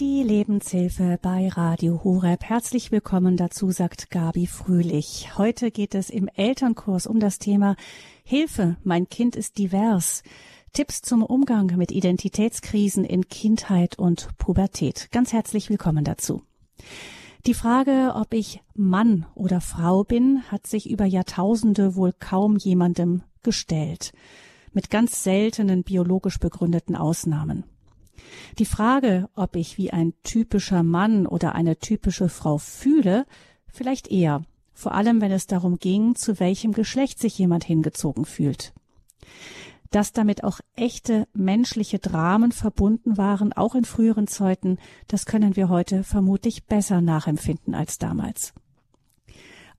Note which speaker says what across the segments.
Speaker 1: Die Lebenshilfe bei Radio Horeb. Herzlich willkommen dazu, sagt Gabi Fröhlich. Heute geht es im Elternkurs um das Thema Hilfe, mein Kind ist divers. Tipps zum Umgang mit Identitätskrisen in Kindheit und Pubertät. Ganz herzlich willkommen dazu. Die Frage, ob ich Mann oder Frau bin, hat sich über Jahrtausende wohl kaum jemandem gestellt. Mit ganz seltenen biologisch begründeten Ausnahmen. Die Frage, ob ich wie ein typischer Mann oder eine typische Frau fühle, vielleicht eher, vor allem wenn es darum ging, zu welchem Geschlecht sich jemand hingezogen fühlt dass damit auch echte menschliche Dramen verbunden waren, auch in früheren Zeiten, das können wir heute vermutlich besser nachempfinden als damals.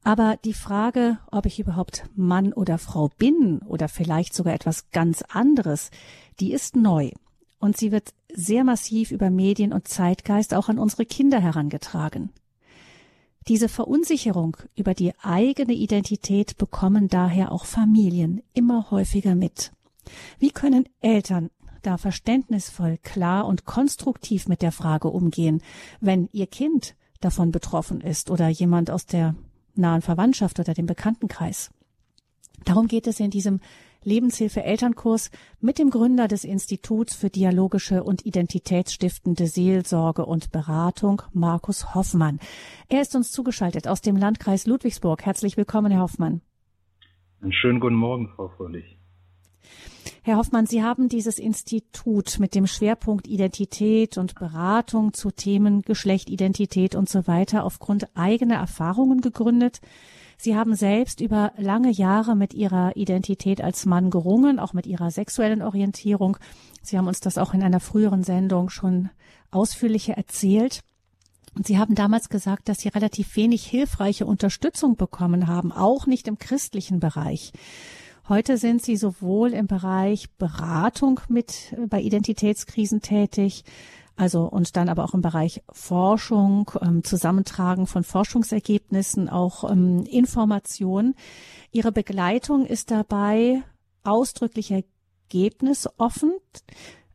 Speaker 1: Aber die Frage, ob ich überhaupt Mann oder Frau bin oder vielleicht sogar etwas ganz anderes, die ist neu. Und sie wird sehr massiv über Medien und Zeitgeist auch an unsere Kinder herangetragen. Diese Verunsicherung über die eigene Identität bekommen daher auch Familien immer häufiger mit. Wie können Eltern da verständnisvoll, klar und konstruktiv mit der Frage umgehen, wenn ihr Kind davon betroffen ist oder jemand aus der nahen Verwandtschaft oder dem Bekanntenkreis? Darum geht es in diesem Lebenshilfe Elternkurs mit dem Gründer des Instituts für dialogische und identitätsstiftende Seelsorge und Beratung, Markus Hoffmann. Er ist uns zugeschaltet aus dem Landkreis Ludwigsburg. Herzlich willkommen, Herr Hoffmann.
Speaker 2: Einen schönen guten Morgen, Frau Fröhlich.
Speaker 1: Herr Hoffmann, Sie haben dieses Institut mit dem Schwerpunkt Identität und Beratung zu Themen Geschlecht, Identität und so weiter aufgrund eigener Erfahrungen gegründet. Sie haben selbst über lange Jahre mit Ihrer Identität als Mann gerungen, auch mit Ihrer sexuellen Orientierung. Sie haben uns das auch in einer früheren Sendung schon ausführlicher erzählt. Und Sie haben damals gesagt, dass Sie relativ wenig hilfreiche Unterstützung bekommen haben, auch nicht im christlichen Bereich. Heute sind Sie sowohl im Bereich Beratung mit äh, bei Identitätskrisen tätig, also und dann aber auch im Bereich Forschung, ähm, Zusammentragen von Forschungsergebnissen, auch ähm, Information. Ihre Begleitung ist dabei ausdrücklich ergebnisoffen.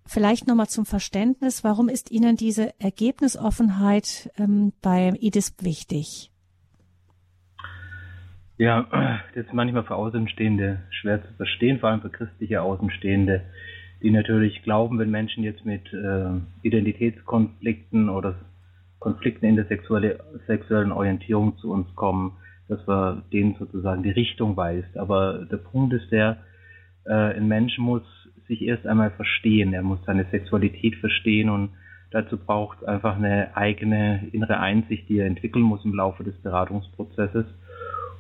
Speaker 1: Vielleicht nochmal zum Verständnis, warum ist Ihnen diese Ergebnisoffenheit ähm, beim IDIS wichtig?
Speaker 2: Ja, das ist manchmal für Außenstehende schwer zu verstehen, vor allem für christliche Außenstehende, die natürlich glauben, wenn Menschen jetzt mit äh, Identitätskonflikten oder Konflikten in der sexuelle, sexuellen Orientierung zu uns kommen, dass wir denen sozusagen die Richtung weist. Aber der Punkt ist der, äh, ein Mensch muss sich erst einmal verstehen, er muss seine Sexualität verstehen und dazu braucht es einfach eine eigene innere Einsicht, die er entwickeln muss im Laufe des Beratungsprozesses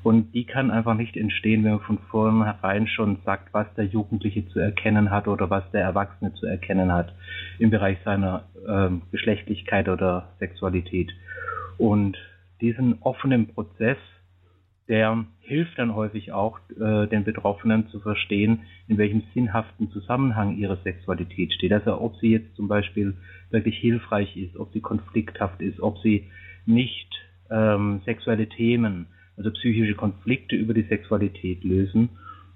Speaker 2: und die kann einfach nicht entstehen, wenn man von vornherein schon sagt, was der Jugendliche zu erkennen hat oder was der Erwachsene zu erkennen hat im Bereich seiner ähm, Geschlechtlichkeit oder Sexualität. Und diesen offenen Prozess, der hilft dann häufig auch äh, den Betroffenen zu verstehen, in welchem sinnhaften Zusammenhang ihre Sexualität steht. Also ob sie jetzt zum Beispiel wirklich hilfreich ist, ob sie konflikthaft ist, ob sie nicht ähm, sexuelle Themen also psychische Konflikte über die Sexualität lösen.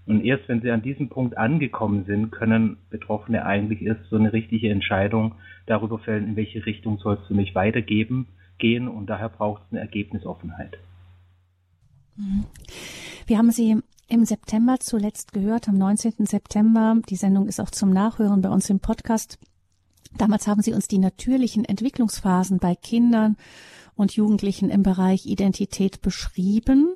Speaker 2: Und erst wenn sie an diesem Punkt angekommen sind, können Betroffene eigentlich erst so eine richtige Entscheidung darüber fällen, in welche Richtung soll es für mich weitergeben gehen. Und daher braucht es eine Ergebnisoffenheit.
Speaker 1: Mhm. Wir haben Sie im September zuletzt gehört, am 19. September. Die Sendung ist auch zum Nachhören bei uns im Podcast. Damals haben Sie uns die natürlichen Entwicklungsphasen bei Kindern und Jugendlichen im Bereich Identität beschrieben.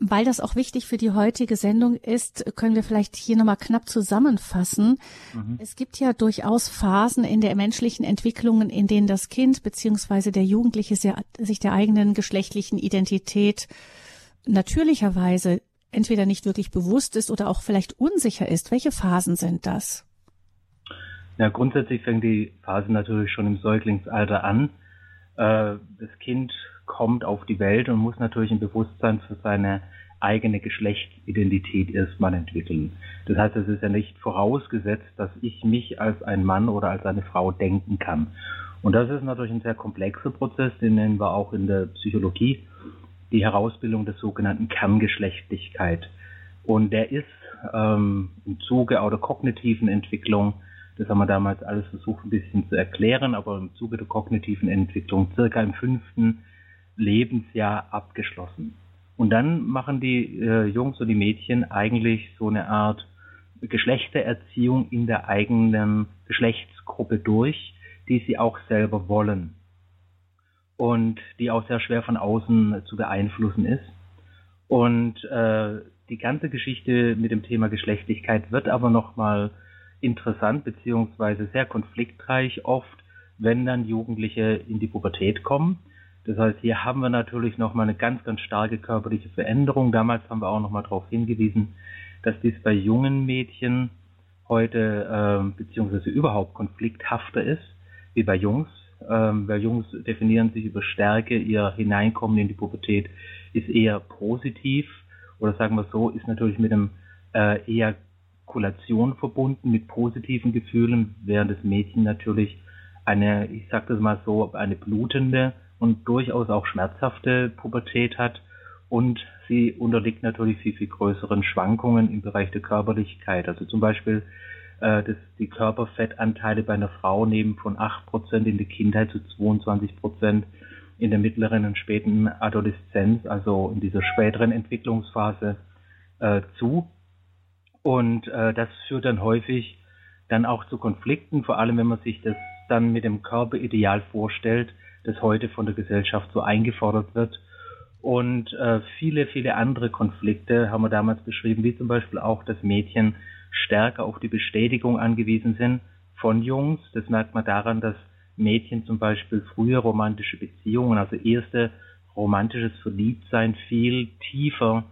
Speaker 1: Weil das auch wichtig für die heutige Sendung ist, können wir vielleicht hier nochmal knapp zusammenfassen. Mhm. Es gibt ja durchaus Phasen in der menschlichen Entwicklung, in denen das Kind beziehungsweise der Jugendliche sich der eigenen geschlechtlichen Identität natürlicherweise entweder nicht wirklich bewusst ist oder auch vielleicht unsicher ist. Welche Phasen sind das?
Speaker 2: Ja, grundsätzlich fängt die Phase natürlich schon im Säuglingsalter an. Äh, das Kind kommt auf die Welt und muss natürlich ein Bewusstsein für seine eigene Geschlechtsidentität erstmal entwickeln. Das heißt, es ist ja nicht vorausgesetzt, dass ich mich als ein Mann oder als eine Frau denken kann. Und das ist natürlich ein sehr komplexer Prozess, den nennen wir auch in der Psychologie die Herausbildung der sogenannten Kerngeschlechtlichkeit. Und der ist ähm, im Zuge auch der kognitiven Entwicklung Das haben wir damals alles versucht ein bisschen zu erklären, aber im Zuge der kognitiven Entwicklung circa im fünften Lebensjahr abgeschlossen. Und dann machen die äh, Jungs und die Mädchen eigentlich so eine Art Geschlechtererziehung in der eigenen Geschlechtsgruppe durch, die sie auch selber wollen und die auch sehr schwer von außen zu beeinflussen ist. Und äh, die ganze Geschichte mit dem Thema Geschlechtlichkeit wird aber nochmal interessant beziehungsweise sehr konfliktreich oft, wenn dann Jugendliche in die Pubertät kommen. Das heißt, hier haben wir natürlich nochmal eine ganz, ganz starke körperliche Veränderung. Damals haben wir auch nochmal darauf hingewiesen, dass dies bei jungen Mädchen heute äh, beziehungsweise überhaupt konflikthafter ist wie bei Jungs. Ähm, weil Jungs definieren sich über Stärke, ihr Hineinkommen in die Pubertät ist eher positiv oder sagen wir so, ist natürlich mit einem äh, Ejakulation verbunden, mit positiven Gefühlen, während das Mädchen natürlich eine, ich sag das mal so, eine blutende und durchaus auch schmerzhafte Pubertät hat und sie unterliegt natürlich viel, viel größeren Schwankungen im Bereich der Körperlichkeit. Also zum Beispiel äh, dass die Körperfettanteile bei einer Frau nehmen von 8% in der Kindheit zu 22% in der mittleren und späten Adoleszenz, also in dieser späteren Entwicklungsphase äh, zu. Und äh, das führt dann häufig dann auch zu Konflikten, vor allem wenn man sich das dann mit dem Körperideal vorstellt, das heute von der Gesellschaft so eingefordert wird. Und äh, viele, viele andere Konflikte haben wir damals beschrieben, wie zum Beispiel auch das Mädchen stärker auf die Bestätigung angewiesen sind von Jungs. Das merkt man daran, dass Mädchen zum Beispiel frühe romantische Beziehungen, also erste romantisches Verliebtsein viel tiefer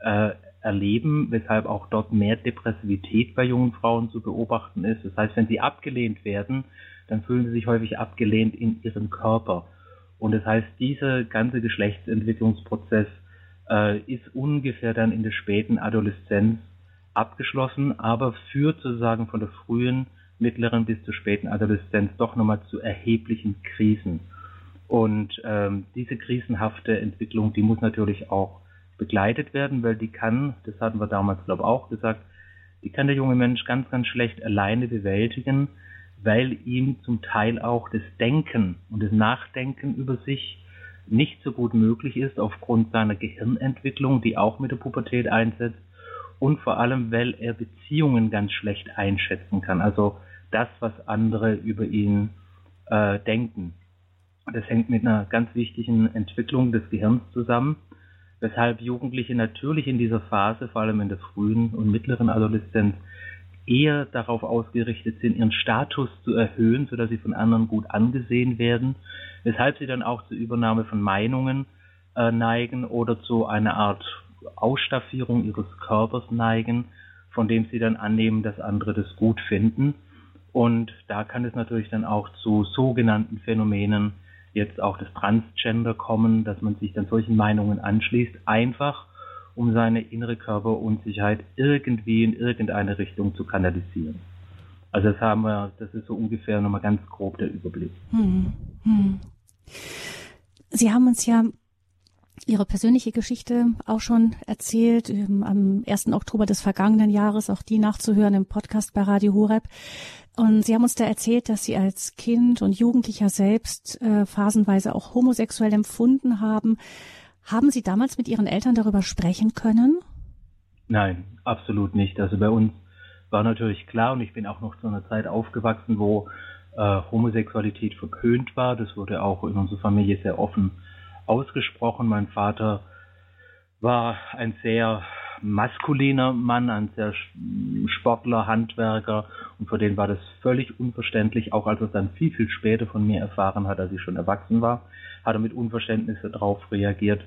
Speaker 2: äh, erleben, weshalb auch dort mehr Depressivität bei jungen Frauen zu beobachten ist. Das heißt, wenn sie abgelehnt werden, dann fühlen sie sich häufig abgelehnt in ihrem Körper. Und das heißt, dieser ganze Geschlechtsentwicklungsprozess äh, ist ungefähr dann in der späten Adoleszenz abgeschlossen, aber führt sozusagen von der frühen, mittleren bis zur späten Adoleszenz doch nochmal zu erheblichen Krisen. Und ähm, diese krisenhafte Entwicklung, die muss natürlich auch begleitet werden, weil die kann, das hatten wir damals glaube ich auch gesagt, die kann der junge Mensch ganz, ganz schlecht alleine bewältigen, weil ihm zum Teil auch das Denken und das Nachdenken über sich nicht so gut möglich ist aufgrund seiner Gehirnentwicklung, die auch mit der Pubertät einsetzt und vor allem, weil er Beziehungen ganz schlecht einschätzen kann. Also das, was andere über ihn äh, denken. Das hängt mit einer ganz wichtigen Entwicklung des Gehirns zusammen, weshalb Jugendliche natürlich in dieser Phase, vor allem in der frühen und mittleren Adoleszenz, eher darauf ausgerichtet sind, ihren Status zu erhöhen, sodass sie von anderen gut angesehen werden, weshalb sie dann auch zur Übernahme von Meinungen äh, neigen oder zu einer Art Ausstaffierung ihres Körpers neigen, von dem sie dann annehmen, dass andere das gut finden. Und da kann es natürlich dann auch zu sogenannten Phänomenen, jetzt auch das Transgender kommen, dass man sich dann solchen Meinungen anschließt, einfach um seine innere Körperunsicherheit irgendwie in irgendeine Richtung zu kanalisieren. Also das haben wir, das ist so ungefähr nochmal ganz grob der Überblick. Hm, hm.
Speaker 1: Sie haben uns ja Ihre persönliche Geschichte auch schon erzählt, ähm, am 1. Oktober des vergangenen Jahres, auch die nachzuhören im Podcast bei Radio Horeb. Und Sie haben uns da erzählt, dass Sie als Kind und Jugendlicher selbst äh, phasenweise auch homosexuell empfunden haben. Haben Sie damals mit Ihren Eltern darüber sprechen können?
Speaker 2: Nein, absolut nicht. Also bei uns war natürlich klar, und ich bin auch noch zu einer Zeit aufgewachsen, wo äh, Homosexualität verpönt war. Das wurde auch in unserer Familie sehr offen ausgesprochen. Mein Vater war ein sehr maskuliner Mann, ein sehr Sportler, Handwerker und für den war das völlig unverständlich, auch als er es dann viel, viel später von mir erfahren hat, als ich schon erwachsen war, hat er mit Unverständnis darauf reagiert.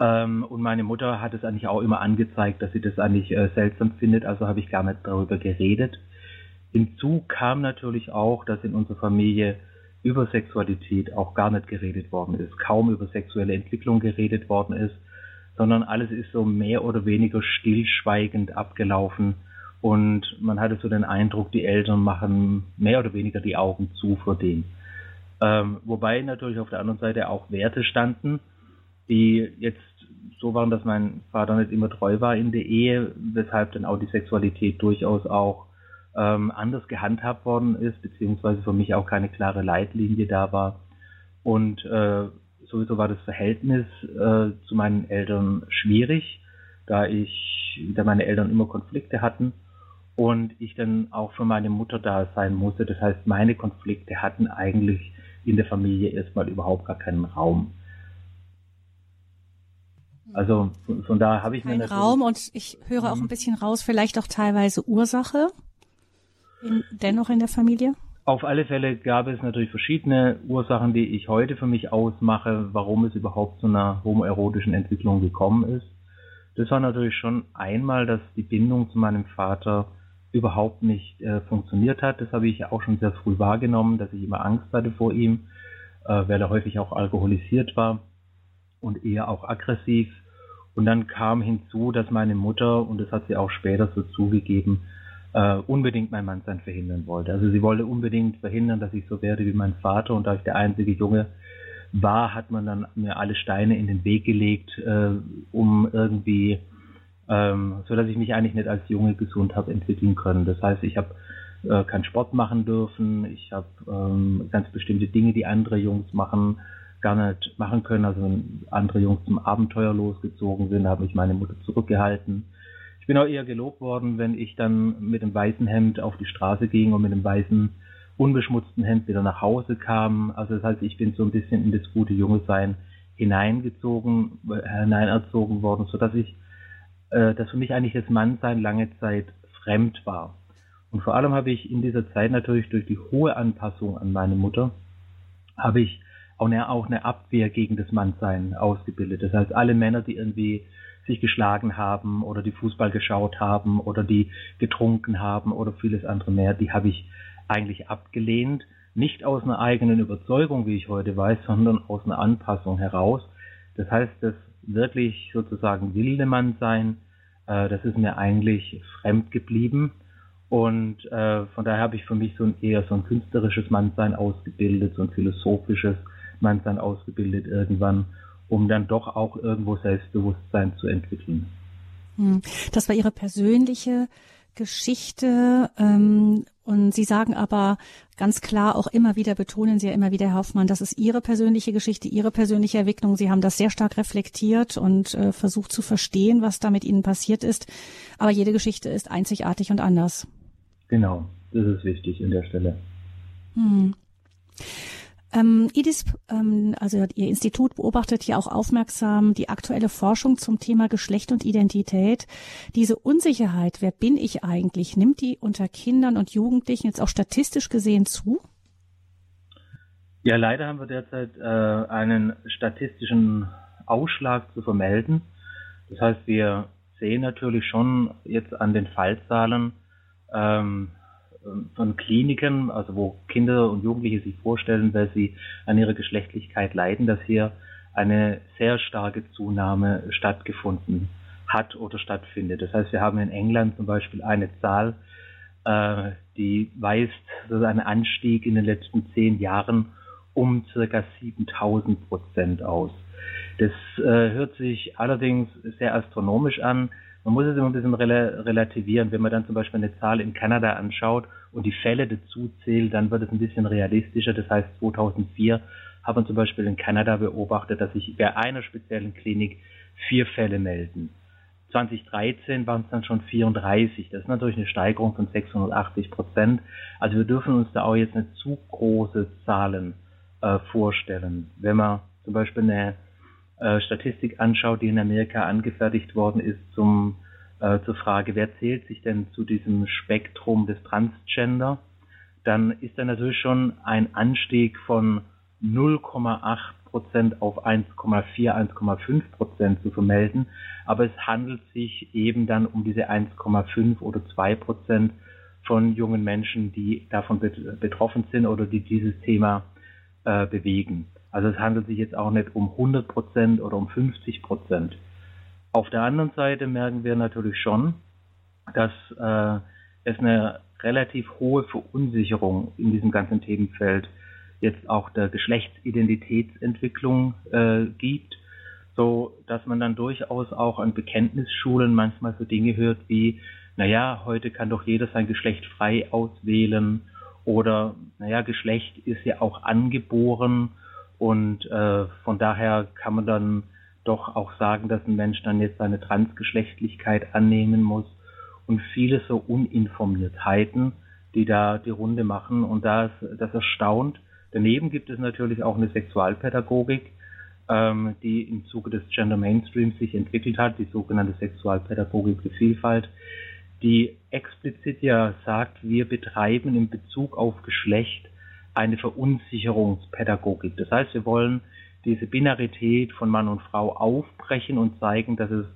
Speaker 2: Ähm, und meine Mutter hat es eigentlich auch immer angezeigt, dass sie das eigentlich äh, seltsam findet, also habe ich gar nicht darüber geredet. Hinzu kam natürlich auch, dass in unserer Familie über Sexualität auch gar nicht geredet worden ist, kaum über sexuelle Entwicklung geredet worden ist, sondern alles ist so mehr oder weniger stillschweigend abgelaufen und man hatte so den Eindruck, die Eltern machen mehr oder weniger die Augen zu vor dem. Ähm, wobei natürlich auf der anderen Seite auch Werte standen, die jetzt so waren, dass mein Vater nicht immer treu war in der Ehe, weshalb dann auch die Sexualität durchaus auch ähm, anders gehandhabt worden ist, beziehungsweise für mich auch keine klare Leitlinie da war. Und äh, sowieso war das Verhältnis äh, zu meinen Eltern schwierig, da ich, da meine Eltern immer Konflikte hatten und ich dann auch für meine Mutter da sein musste. Das heißt, meine Konflikte hatten eigentlich in der Familie erstmal überhaupt gar keinen Raum.
Speaker 1: Also von, von da habe ich Kein mir Raum und ich höre auch ein bisschen raus, vielleicht auch teilweise Ursache in, dennoch in der Familie.
Speaker 2: Auf alle Fälle gab es natürlich verschiedene Ursachen, die ich heute für mich ausmache, warum es überhaupt zu einer homoerotischen Entwicklung gekommen ist. Das war natürlich schon einmal, dass die Bindung zu meinem Vater überhaupt nicht äh, funktioniert hat. Das habe ich auch schon sehr früh wahrgenommen, dass ich immer Angst hatte vor ihm, äh, weil er häufig auch alkoholisiert war und eher auch aggressiv. Und dann kam hinzu, dass meine Mutter, und das hat sie auch später so zugegeben, äh, unbedingt mein Mannsein verhindern wollte. Also sie wollte unbedingt verhindern, dass ich so werde wie mein Vater. Und da ich der einzige Junge war, hat man dann mir alle Steine in den Weg gelegt, äh, um irgendwie ähm, so dass ich mich eigentlich nicht als Junge gesund habe entwickeln können. Das heißt, ich habe äh, keinen Sport machen dürfen, ich habe ähm, ganz bestimmte Dinge, die andere Jungs machen, gar nicht machen können. Also wenn andere Jungs zum Abenteuer losgezogen sind, habe ich meine Mutter zurückgehalten. Ich bin auch eher gelobt worden, wenn ich dann mit dem weißen Hemd auf die Straße ging und mit dem weißen unbeschmutzten Hemd wieder nach Hause kam. Also das heißt, ich bin so ein bisschen in das gute Junge sein hineingezogen, hineinerzogen worden, so dass ich äh, dass für mich eigentlich das Mannsein lange Zeit fremd war. Und vor allem habe ich in dieser Zeit natürlich durch die hohe Anpassung an meine Mutter, habe ich auch eine, auch eine Abwehr gegen das Mannsein ausgebildet. Das heißt, alle Männer, die irgendwie sich geschlagen haben oder die Fußball geschaut haben oder die getrunken haben oder vieles andere mehr, die habe ich eigentlich abgelehnt. Nicht aus einer eigenen Überzeugung, wie ich heute weiß, sondern aus einer Anpassung heraus. Das heißt, das wirklich sozusagen wilde Mannsein, äh, das ist mir eigentlich fremd geblieben. Und äh, von daher habe ich für mich so ein eher so ein künstlerisches Mannsein ausgebildet, so ein philosophisches Mannsein ausgebildet irgendwann, um dann doch auch irgendwo Selbstbewusstsein zu entwickeln.
Speaker 1: Hm. Das war Ihre persönliche Geschichte. Ähm, und Sie sagen aber ganz klar auch immer wieder, betonen Sie ja immer wieder, Herr Hoffmann, das ist Ihre persönliche Geschichte, Ihre persönliche Entwicklung. Sie haben das sehr stark reflektiert und äh, versucht zu verstehen, was da mit Ihnen passiert ist. Aber jede Geschichte ist einzigartig und anders.
Speaker 2: Genau, das ist wichtig an der Stelle. Hm.
Speaker 1: Ähm, IDIS, ähm, also Ihr Institut beobachtet ja auch aufmerksam die aktuelle Forschung zum Thema Geschlecht und Identität. Diese Unsicherheit, wer bin ich eigentlich, nimmt die unter Kindern und Jugendlichen jetzt auch statistisch gesehen zu?
Speaker 2: Ja, leider haben wir derzeit äh, einen statistischen Ausschlag zu vermelden. Das heißt, wir sehen natürlich schon jetzt an den Fallzahlen, ähm, von Kliniken, also wo Kinder und Jugendliche sich vorstellen, weil sie an ihrer Geschlechtlichkeit leiden, dass hier eine sehr starke Zunahme stattgefunden hat oder stattfindet. Das heißt, wir haben in England zum Beispiel eine Zahl, äh, die weist also einen Anstieg in den letzten zehn Jahren um circa 7000 Prozent aus. Das äh, hört sich allerdings sehr astronomisch an. Man muss es immer ein bisschen rel relativieren. Wenn man dann zum Beispiel eine Zahl in Kanada anschaut und die Fälle dazu zählt, dann wird es ein bisschen realistischer. Das heißt, 2004 hat man zum Beispiel in Kanada beobachtet, dass sich bei einer speziellen Klinik vier Fälle melden. 2013 waren es dann schon 34. Das ist natürlich eine Steigerung von 680 Prozent. Also wir dürfen uns da auch jetzt nicht zu große Zahlen äh, vorstellen. Wenn man zum Beispiel eine äh, Statistik anschaut, die in Amerika angefertigt worden ist zum, äh, zur Frage, wer zählt sich denn zu diesem Spektrum des Transgender, dann ist da natürlich schon ein Anstieg von 0,8 Prozent auf 1,4, 1,5 Prozent zu vermelden. Aber es handelt sich eben dann um diese 1,5 oder 2 Prozent von jungen Menschen, die davon betroffen sind oder die dieses Thema äh, bewegen. Also es handelt sich jetzt auch nicht um 100 Prozent oder um 50 Prozent. Auf der anderen Seite merken wir natürlich schon, dass äh, es eine relativ hohe Verunsicherung in diesem ganzen Themenfeld jetzt auch der Geschlechtsidentitätsentwicklung äh, gibt, so dass man dann durchaus auch an Bekenntnisschulen manchmal so Dinge hört wie naja, heute kann doch jeder sein Geschlecht frei auswählen oder, naja, Geschlecht ist ja auch angeboren und äh, von daher kann man dann doch auch sagen, dass ein Mensch dann jetzt seine Transgeschlechtlichkeit annehmen muss und viele so Uninformiertheiten, die da die Runde machen und das, das erstaunt. Daneben gibt es natürlich auch eine Sexualpädagogik, ähm, die im Zuge des Gender Mainstreams sich entwickelt hat, die sogenannte Sexualpädagogik für Vielfalt, die explizit ja sagt, wir betreiben in Bezug auf Geschlecht eine Verunsicherungspädagogik. Das heißt, wir wollen diese Binarität von Mann und Frau aufbrechen und zeigen, dass es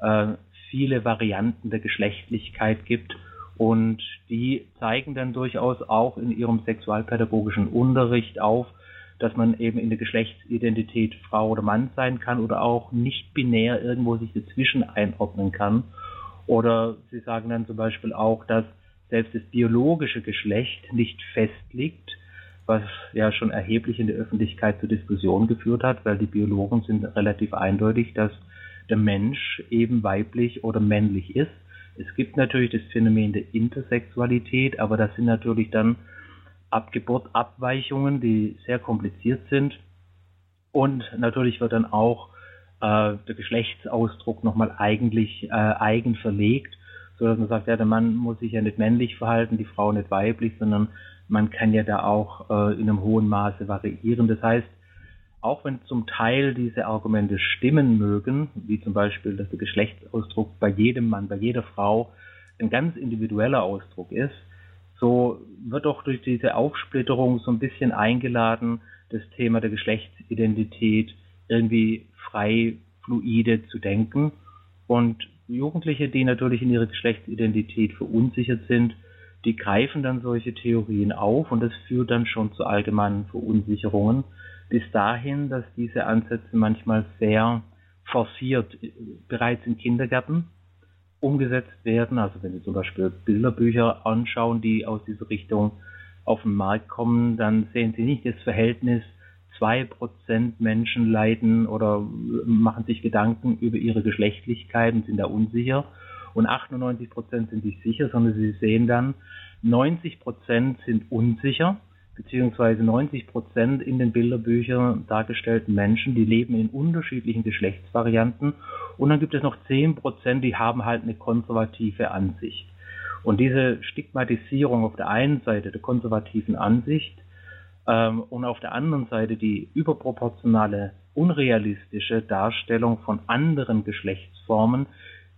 Speaker 2: äh, viele Varianten der Geschlechtlichkeit gibt und die zeigen dann durchaus auch in ihrem sexualpädagogischen Unterricht auf, dass man eben in der Geschlechtsidentität Frau oder Mann sein kann oder auch nicht binär irgendwo sich dazwischen einordnen kann. Oder sie sagen dann zum Beispiel auch, dass selbst das biologische Geschlecht nicht festliegt, was ja schon erheblich in der Öffentlichkeit zur Diskussion geführt hat, weil die Biologen sind relativ eindeutig, dass der Mensch eben weiblich oder männlich ist. Es gibt natürlich das Phänomen der Intersexualität, aber das sind natürlich dann ab Geburt Abweichungen, die sehr kompliziert sind. Und natürlich wird dann auch äh, der Geschlechtsausdruck nochmal eigentlich äh, eigen verlegt, so dass man sagt, ja, der Mann muss sich ja nicht männlich verhalten, die Frau nicht weiblich, sondern man kann ja da auch äh, in einem hohen Maße variieren. Das heißt, auch wenn zum Teil diese Argumente stimmen mögen, wie zum Beispiel, dass der Geschlechtsausdruck bei jedem Mann, bei jeder Frau ein ganz individueller Ausdruck ist, so wird doch durch diese Aufsplitterung so ein bisschen eingeladen, das Thema der Geschlechtsidentität irgendwie frei, fluide zu denken. Und Jugendliche, die natürlich in ihrer Geschlechtsidentität verunsichert sind, die greifen dann solche Theorien auf und das führt dann schon zu allgemeinen Verunsicherungen bis dahin, dass diese Ansätze manchmal sehr forciert bereits in Kindergärten umgesetzt werden. Also wenn Sie zum Beispiel Bilderbücher anschauen, die aus dieser Richtung auf den Markt kommen, dann sehen Sie nicht das Verhältnis, zwei Prozent Menschen leiden oder machen sich Gedanken über ihre Geschlechtlichkeit und sind da unsicher und 98 Prozent sind sich sicher, sondern Sie sehen dann, 90 Prozent sind unsicher beziehungsweise 90 Prozent in den Bilderbüchern dargestellten Menschen, die leben in unterschiedlichen Geschlechtsvarianten und dann gibt es noch 10 Prozent, die haben halt eine konservative Ansicht. Und diese Stigmatisierung auf der einen Seite der konservativen Ansicht ähm, und auf der anderen Seite die überproportionale, unrealistische Darstellung von anderen Geschlechtsformen,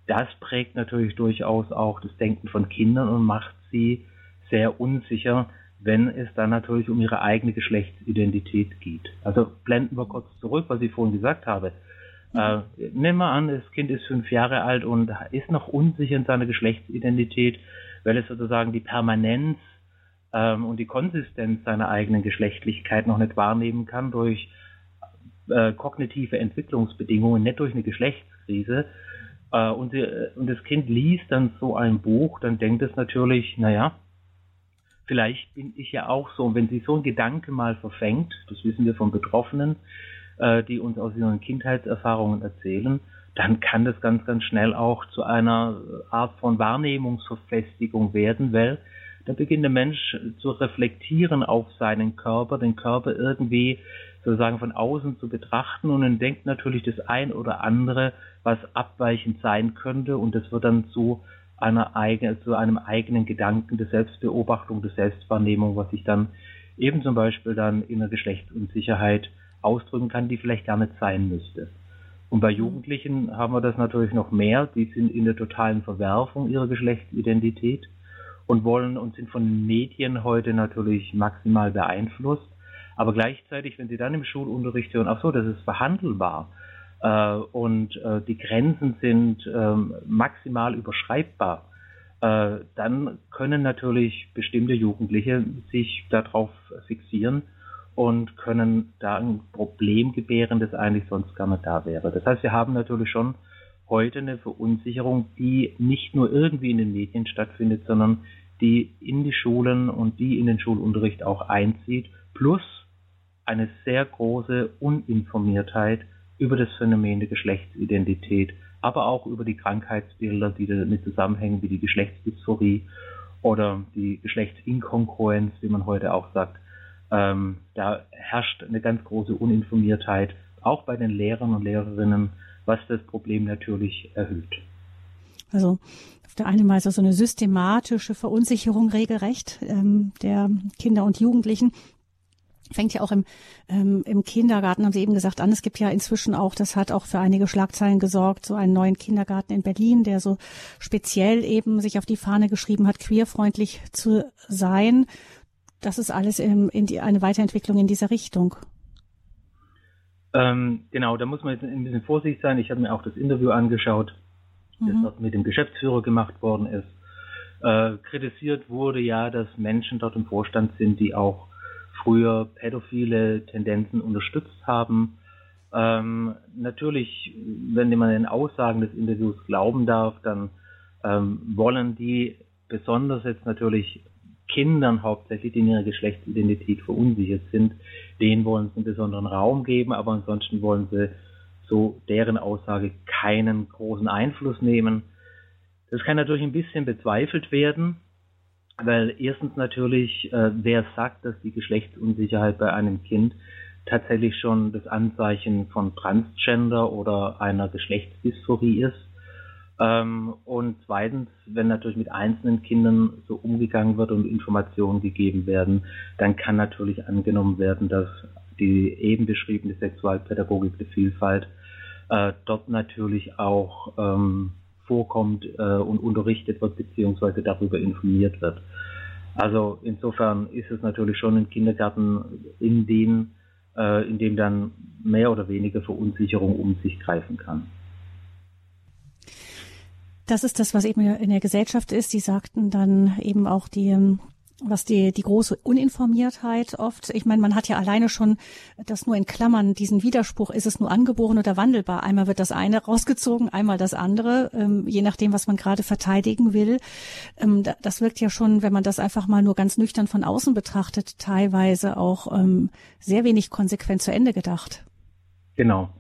Speaker 2: das prägt natürlich durchaus auch das Denken von Kindern und macht sie sehr unsicher, wenn es dann natürlich um ihre eigene Geschlechtsidentität geht. Also blenden wir kurz zurück, was ich vorhin gesagt habe. Mhm. Äh, nehmen wir an, das Kind ist fünf Jahre alt und ist noch unsicher in seiner Geschlechtsidentität, weil es sozusagen die Permanenz ähm, und die Konsistenz seiner eigenen Geschlechtlichkeit noch nicht wahrnehmen kann durch äh, kognitive Entwicklungsbedingungen, nicht durch eine Geschlechtskrise. Äh, und, sie, und das Kind liest dann so ein Buch, dann denkt es natürlich, naja, vielleicht bin ich ja auch so. Und wenn sich so ein Gedanke mal verfängt, das wissen wir von Betroffenen, äh, die uns aus ihren Kindheitserfahrungen erzählen, dann kann das ganz, ganz schnell auch zu einer Art von Wahrnehmungsverfestigung werden, weil da beginnt der Mensch zu reflektieren auf seinen Körper, den Körper irgendwie sozusagen von außen zu betrachten und dann denkt natürlich das ein oder andere, was abweichend sein könnte und das wird dann zu einer eigenen, zu einem eigenen Gedanken der Selbstbeobachtung, der Selbstwahrnehmung, was sich dann eben zum Beispiel dann in einer Geschlechtsunsicherheit ausdrücken kann, die vielleicht gar nicht sein müsste. Und bei. Jugendlichen haben wir das natürlich noch mehr. Die sind in der totalen Verwerfung ihrer Geschlechtsidentität und wollen und sind von den Medien heute natürlich maximal beeinflusst. Aber gleichzeitig, wenn sie dann im Schulunterricht hören, ach so, das ist verhandelbar, äh, und äh, die Grenzen sind äh, maximal überschreibbar, dann können natürlich bestimmte Jugendliche sich darauf fixieren und können da ein Problem gebären, das eigentlich sonst gar nicht da wäre. Das heißt, wir haben natürlich schon heute eine Verunsicherung, die nicht nur irgendwie in den Medien stattfindet, sondern die in die Schulen und die in den Schulunterricht auch einzieht, plus eine sehr große Uninformiertheit über das Phänomen der Geschlechtsidentität aber auch über die Krankheitsbilder, die damit zusammenhängen, wie die Geschlechtsdysphorie oder die Geschlechtsinkongruenz, wie man heute auch sagt. Ähm, da herrscht eine ganz große Uninformiertheit, auch bei den Lehrern und Lehrerinnen, was das Problem natürlich erhöht.
Speaker 1: Also auf der einen Weise so eine systematische Verunsicherung regelrecht ähm, der Kinder und Jugendlichen fängt ja auch im, ähm, im Kindergarten, haben Sie eben gesagt, an. Es gibt ja inzwischen auch, das hat auch für einige Schlagzeilen gesorgt, so einen neuen Kindergarten in Berlin, der so speziell eben sich auf die Fahne geschrieben hat, queerfreundlich zu sein. Das ist alles in, in die, eine Weiterentwicklung in dieser Richtung.
Speaker 2: Ähm, genau, da muss man jetzt ein bisschen vorsichtig sein. Ich habe mir auch das Interview angeschaut, mhm. das mit dem Geschäftsführer gemacht worden ist. Äh, kritisiert wurde ja, dass Menschen dort im Vorstand sind, die auch früher pädophile Tendenzen unterstützt haben. Ähm, natürlich, wenn man den Aussagen des Interviews glauben darf, dann ähm, wollen die besonders jetzt natürlich Kindern hauptsächlich, die in ihrer Geschlechtsidentität verunsichert sind, denen wollen sie einen besonderen Raum geben, aber ansonsten wollen sie so deren Aussage keinen großen Einfluss nehmen. Das kann natürlich ein bisschen bezweifelt werden, weil erstens natürlich, äh, wer sagt, dass die Geschlechtsunsicherheit bei einem Kind tatsächlich schon das Anzeichen von Transgender oder einer Geschlechtsdysphorie ist. Ähm, und zweitens, wenn natürlich mit einzelnen Kindern so umgegangen wird und Informationen gegeben werden, dann kann natürlich angenommen werden, dass die eben beschriebene Sexualpädagogik der Vielfalt äh, dort natürlich auch ähm, vorkommt äh, und unterrichtet wird beziehungsweise darüber informiert wird. Also insofern ist es natürlich schon ein Kindergarten, in dem, äh, in dem dann mehr oder weniger Verunsicherung um sich greifen kann.
Speaker 1: Das ist das, was eben in der Gesellschaft ist. Sie sagten dann eben auch die ähm, was die, die große Uninformiertheit oft, ich meine, man hat ja alleine schon das nur in Klammern, diesen Widerspruch, ist es nur angeboren oder wandelbar? Einmal wird das eine rausgezogen, einmal das andere, ähm, je nachdem, was man gerade verteidigen will. Ähm, das wirkt ja schon, wenn man das einfach mal nur ganz nüchtern von außen betrachtet, teilweise auch ähm, sehr wenig konsequent zu Ende gedacht.
Speaker 2: Genau.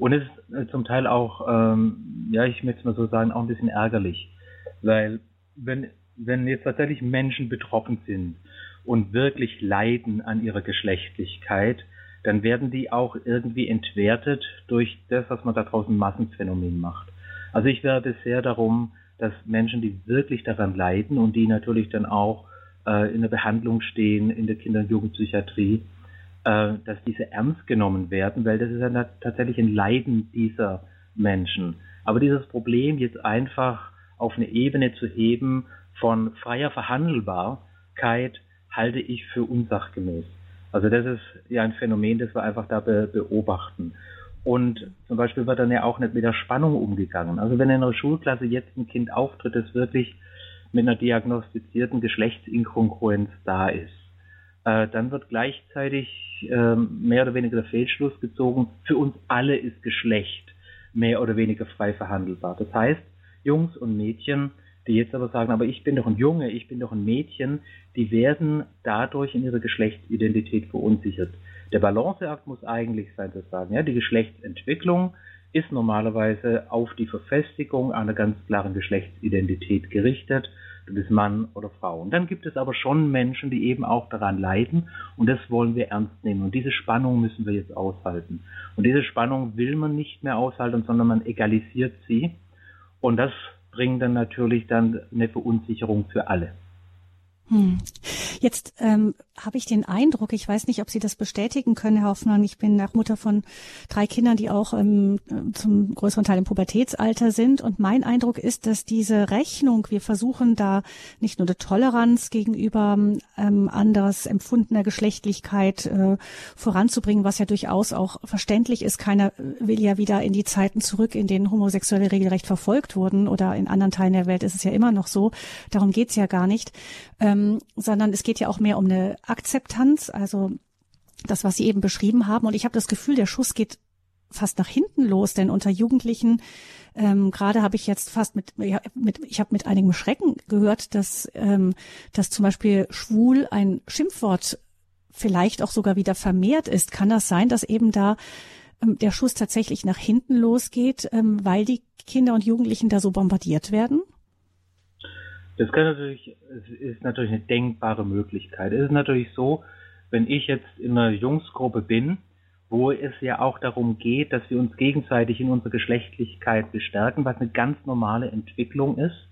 Speaker 2: Und es ist äh, zum Teil auch, ähm, ja, ich möchte es mal so sagen, auch ein bisschen ärgerlich, weil wenn wenn jetzt tatsächlich Menschen betroffen sind und wirklich leiden an ihrer Geschlechtlichkeit, dann werden die auch irgendwie entwertet durch das, was man da draußen Massenphänomen macht. Also ich werde sehr darum, dass Menschen, die wirklich daran leiden und die natürlich dann auch äh, in der Behandlung stehen in der Kinder- und Jugendpsychiatrie, äh, dass diese ernst genommen werden, weil das ist ja tatsächlich ein Leiden dieser Menschen. Aber dieses Problem jetzt einfach auf eine Ebene zu heben, von freier Verhandelbarkeit halte ich für unsachgemäß. Also das ist ja ein Phänomen, das wir einfach da be beobachten. Und zum Beispiel wird dann ja auch nicht mit der Spannung umgegangen. Also wenn in einer Schulklasse jetzt ein Kind auftritt, das wirklich mit einer diagnostizierten Geschlechtsinkongruenz da ist, äh, dann wird gleichzeitig äh, mehr oder weniger der Fehlschluss gezogen, für uns alle ist Geschlecht mehr oder weniger frei verhandelbar. Das heißt, Jungs und Mädchen die jetzt aber sagen, aber ich bin doch ein Junge, ich bin doch ein Mädchen, die werden dadurch in ihrer Geschlechtsidentität verunsichert. Der Balanceakt muss eigentlich sein, zu sagen, ja, die Geschlechtsentwicklung ist normalerweise auf die Verfestigung einer ganz klaren Geschlechtsidentität gerichtet. Du bist Mann oder Frau. Und dann gibt es aber schon Menschen, die eben auch daran leiden und das wollen wir ernst nehmen. Und diese Spannung müssen wir jetzt aushalten. Und diese Spannung will man nicht mehr aushalten, sondern man egalisiert sie. Und das bringen dann natürlich dann eine Verunsicherung für alle.
Speaker 1: Hm. Jetzt ähm, habe ich den Eindruck, ich weiß nicht, ob Sie das bestätigen können, Herr Hoffmann. Ich bin nach Mutter von drei Kindern, die auch ähm, zum größeren Teil im Pubertätsalter sind. Und mein Eindruck ist, dass diese Rechnung, wir versuchen da nicht nur eine Toleranz gegenüber ähm, anderes empfundener Geschlechtlichkeit äh, voranzubringen, was ja durchaus auch verständlich ist. Keiner will ja wieder in die Zeiten zurück, in denen Homosexuelle regelrecht verfolgt wurden oder in anderen Teilen der Welt ist es ja immer noch so. Darum geht's ja gar nicht. Ähm, sondern es geht ja auch mehr um eine Akzeptanz, also das, was Sie eben beschrieben haben. Und ich habe das Gefühl, der Schuss geht fast nach hinten los, denn unter Jugendlichen ähm, gerade habe ich jetzt fast mit, ja, mit ich habe mit einigem Schrecken gehört, dass ähm, dass zum Beispiel schwul ein Schimpfwort vielleicht auch sogar wieder vermehrt ist. Kann das sein, dass eben da ähm, der Schuss tatsächlich nach hinten losgeht, ähm, weil die Kinder und Jugendlichen da so bombardiert werden?
Speaker 2: Das kann natürlich, es ist natürlich eine denkbare Möglichkeit. Es ist natürlich so, wenn ich jetzt in einer Jungsgruppe bin, wo es ja auch darum geht, dass wir uns gegenseitig in unserer Geschlechtlichkeit bestärken, was eine ganz normale Entwicklung ist,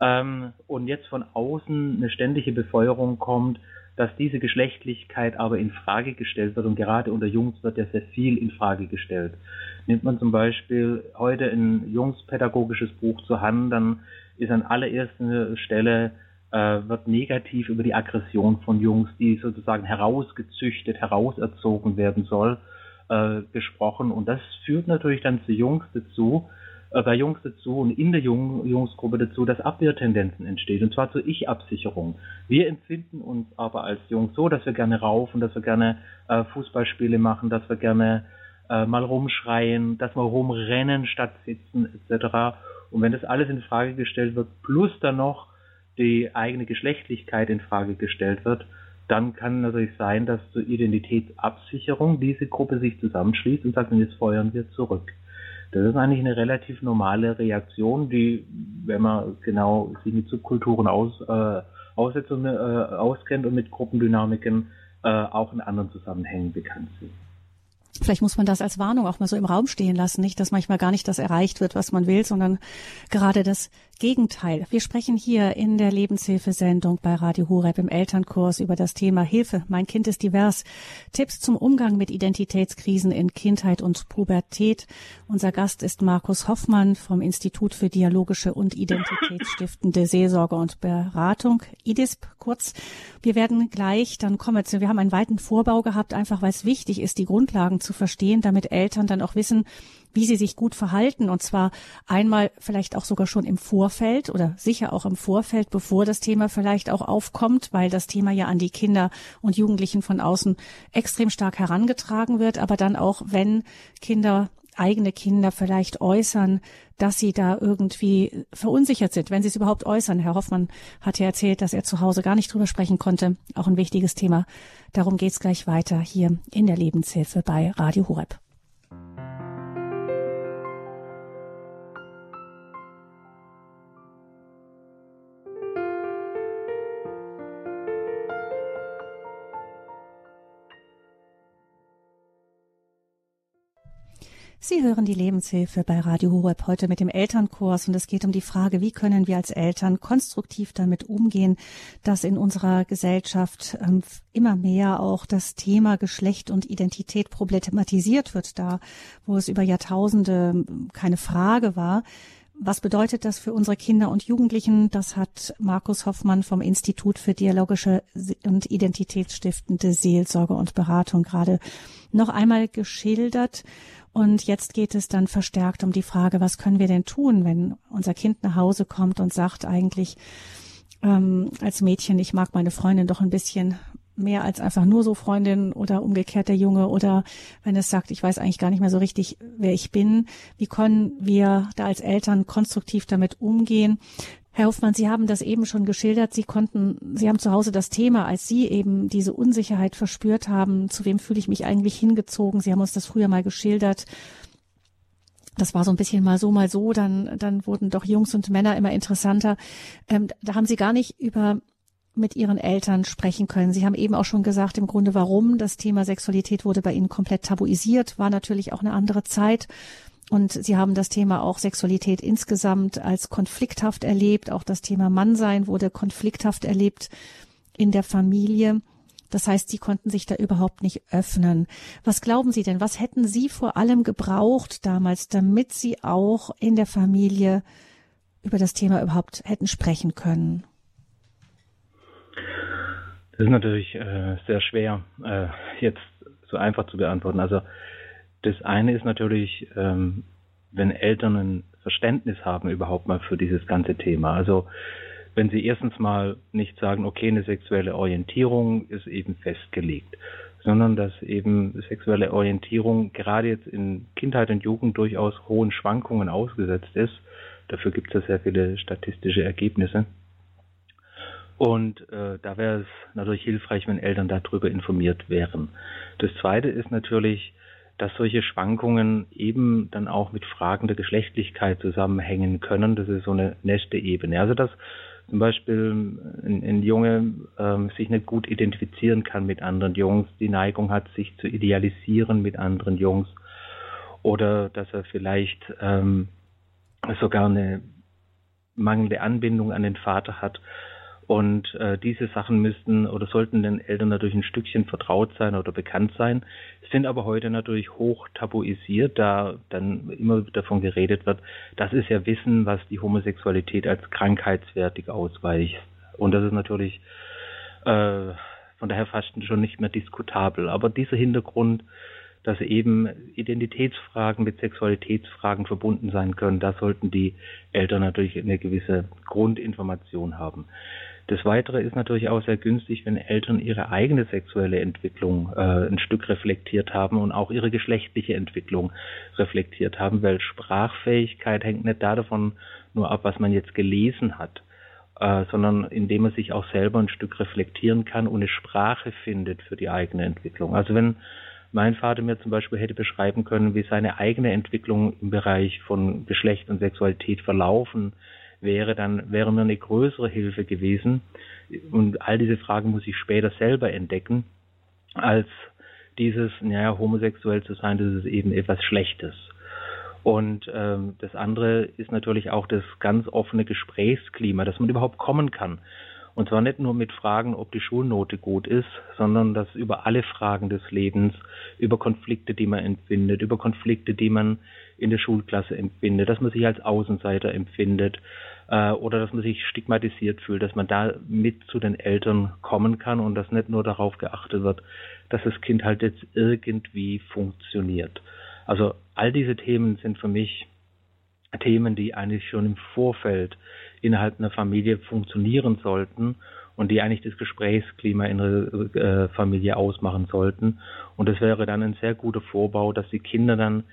Speaker 2: ähm, und jetzt von außen eine ständige Befeuerung kommt, dass diese Geschlechtlichkeit aber in Frage gestellt wird und gerade unter Jungs wird ja sehr viel in Frage gestellt. Nimmt man zum Beispiel heute ein jungspädagogisches Buch zur Hand, dann ist an allererster Stelle äh, wird negativ über die Aggression von Jungs, die sozusagen herausgezüchtet, herauserzogen werden soll, äh, gesprochen. Und das führt natürlich dann zu Jungs dazu, bei Jungs dazu und in der Jung Jungsgruppe dazu, dass Abwehrtendenzen entstehen, und zwar zur Ich-Absicherung. Wir empfinden uns aber als Jungs so, dass wir gerne raufen, dass wir gerne äh, Fußballspiele machen, dass wir gerne äh, mal rumschreien, dass wir rumrennen statt sitzen etc. Und wenn das alles in Frage gestellt wird, plus dann noch die eigene Geschlechtlichkeit in Frage gestellt wird, dann kann natürlich sein, dass zur Identitätsabsicherung diese Gruppe sich zusammenschließt und sagt, jetzt feuern wir zurück. Das ist eigentlich eine relativ normale Reaktion, die, wenn man genau sich mit Subkulturen aus, äh, aussetzt und, äh, auskennt und mit Gruppendynamiken äh, auch in anderen Zusammenhängen bekannt sind.
Speaker 1: Vielleicht muss man das als Warnung auch mal so im Raum stehen lassen, nicht, dass manchmal gar nicht das erreicht wird, was man will, sondern gerade das Gegenteil. Wir sprechen hier in der Lebenshilfesendung bei Radio Horeb im Elternkurs über das Thema Hilfe. Mein Kind ist divers. Tipps zum Umgang mit Identitätskrisen in Kindheit und Pubertät. Unser Gast ist Markus Hoffmann vom Institut für dialogische und identitätsstiftende Seelsorge und Beratung, IDISP kurz. Wir werden gleich, dann kommen wir haben einen weiten Vorbau gehabt, einfach weil es wichtig ist, die Grundlagen zu verstehen, damit Eltern dann auch wissen, wie sie sich gut verhalten. Und zwar einmal vielleicht auch sogar schon im Vorfeld oder sicher auch im Vorfeld, bevor das Thema vielleicht auch aufkommt, weil das Thema ja an die Kinder und Jugendlichen von außen extrem stark herangetragen wird. Aber dann auch, wenn Kinder eigene Kinder vielleicht äußern, dass sie da irgendwie verunsichert sind, wenn sie es überhaupt äußern. Herr Hoffmann hat ja erzählt, dass er zu Hause gar nicht drüber sprechen konnte. Auch ein wichtiges Thema. Darum geht's gleich weiter hier in der Lebenshilfe bei Radio Horeb. Sie hören die Lebenshilfe bei Radio Horeb heute mit dem Elternkurs und es geht um die Frage, wie können wir als Eltern konstruktiv damit umgehen, dass in unserer Gesellschaft ähm, immer mehr auch das Thema Geschlecht und Identität problematisiert wird, da wo es über Jahrtausende ähm, keine Frage war. Was bedeutet das für unsere Kinder und Jugendlichen? Das hat Markus Hoffmann vom Institut für dialogische und identitätsstiftende Seelsorge und Beratung gerade noch einmal geschildert. Und jetzt geht es dann verstärkt um die Frage, was können wir denn tun, wenn unser Kind nach Hause kommt und sagt eigentlich ähm, als Mädchen, ich mag meine Freundin doch ein bisschen mehr als einfach nur so Freundin oder umgekehrt der Junge oder wenn es sagt, ich weiß eigentlich gar nicht mehr so richtig, wer ich bin. Wie können wir da als Eltern konstruktiv damit umgehen? Herr Hoffmann, Sie haben das eben schon geschildert. Sie konnten, Sie haben zu Hause das Thema, als Sie eben diese Unsicherheit verspürt haben, zu wem fühle ich mich eigentlich hingezogen? Sie haben uns das früher mal geschildert. Das war so ein bisschen mal so, mal so. Dann, dann wurden doch Jungs und Männer immer interessanter. Ähm, da haben Sie gar nicht über mit Ihren Eltern sprechen können. Sie haben eben auch schon gesagt, im Grunde warum. Das Thema Sexualität wurde bei Ihnen komplett tabuisiert, war natürlich auch eine andere Zeit. Und Sie haben das Thema auch Sexualität insgesamt als konflikthaft erlebt. Auch das Thema Mannsein wurde konflikthaft erlebt in der Familie. Das heißt, Sie konnten sich da überhaupt nicht öffnen. Was glauben Sie denn? Was hätten Sie vor allem gebraucht damals, damit Sie auch in der Familie über das Thema überhaupt hätten sprechen können?
Speaker 2: Das ist natürlich äh, sehr schwer, äh, jetzt so einfach zu beantworten. Also das eine ist natürlich, ähm, wenn Eltern ein Verständnis haben überhaupt mal für dieses ganze Thema. Also wenn sie erstens mal nicht sagen, okay, eine sexuelle Orientierung ist eben festgelegt, sondern dass eben sexuelle Orientierung gerade jetzt in Kindheit und Jugend durchaus hohen Schwankungen ausgesetzt ist. Dafür gibt es ja sehr viele statistische Ergebnisse. Und äh, da wäre es natürlich hilfreich, wenn Eltern darüber informiert wären. Das Zweite ist natürlich, dass solche Schwankungen eben dann auch mit Fragen der Geschlechtlichkeit zusammenhängen können. Das ist so eine nächste Ebene. Also dass zum Beispiel ein, ein Junge ähm, sich nicht gut identifizieren kann mit anderen Jungs, die Neigung hat, sich zu idealisieren mit anderen Jungs oder dass er vielleicht ähm, sogar eine mangelnde Anbindung an den Vater hat und äh, diese Sachen müssten oder sollten den Eltern natürlich ein Stückchen vertraut sein oder bekannt sein, sind aber heute natürlich hoch tabuisiert, da dann immer davon geredet wird, das ist ja Wissen, was die Homosexualität als krankheitswertig ausweicht. Und das ist natürlich äh, von daher fast schon nicht mehr diskutabel. Aber dieser Hintergrund, dass eben Identitätsfragen mit Sexualitätsfragen verbunden sein können, da sollten die Eltern natürlich eine gewisse Grundinformation haben. Das Weitere ist natürlich auch sehr günstig, wenn Eltern ihre eigene sexuelle Entwicklung äh, ein Stück reflektiert haben und auch ihre geschlechtliche Entwicklung reflektiert haben, weil Sprachfähigkeit hängt nicht davon nur ab, was man jetzt gelesen hat, äh, sondern indem man sich auch selber ein Stück reflektieren kann und eine Sprache findet für die eigene Entwicklung. Also wenn mein Vater mir zum Beispiel hätte beschreiben können, wie seine eigene Entwicklung im Bereich von Geschlecht und Sexualität verlaufen wäre, dann wäre mir eine größere Hilfe gewesen. Und all diese Fragen muss ich später selber entdecken, als dieses, naja, homosexuell zu sein, das ist eben etwas Schlechtes. Und ähm, das andere ist natürlich auch das ganz offene Gesprächsklima, dass man überhaupt kommen kann. Und zwar nicht nur mit Fragen, ob die Schulnote gut ist, sondern dass über alle Fragen des Lebens, über Konflikte, die man empfindet, über Konflikte, die man in der Schulklasse empfindet, dass man sich als Außenseiter empfindet äh, oder dass man sich stigmatisiert fühlt, dass man da mit zu den Eltern kommen kann und dass nicht nur darauf geachtet wird, dass das Kind halt jetzt irgendwie funktioniert. Also all diese Themen sind für mich Themen, die eigentlich schon im Vorfeld innerhalb einer Familie funktionieren sollten und die eigentlich das Gesprächsklima in der äh, Familie ausmachen sollten. Und das wäre dann ein sehr guter Vorbau, dass die Kinder dann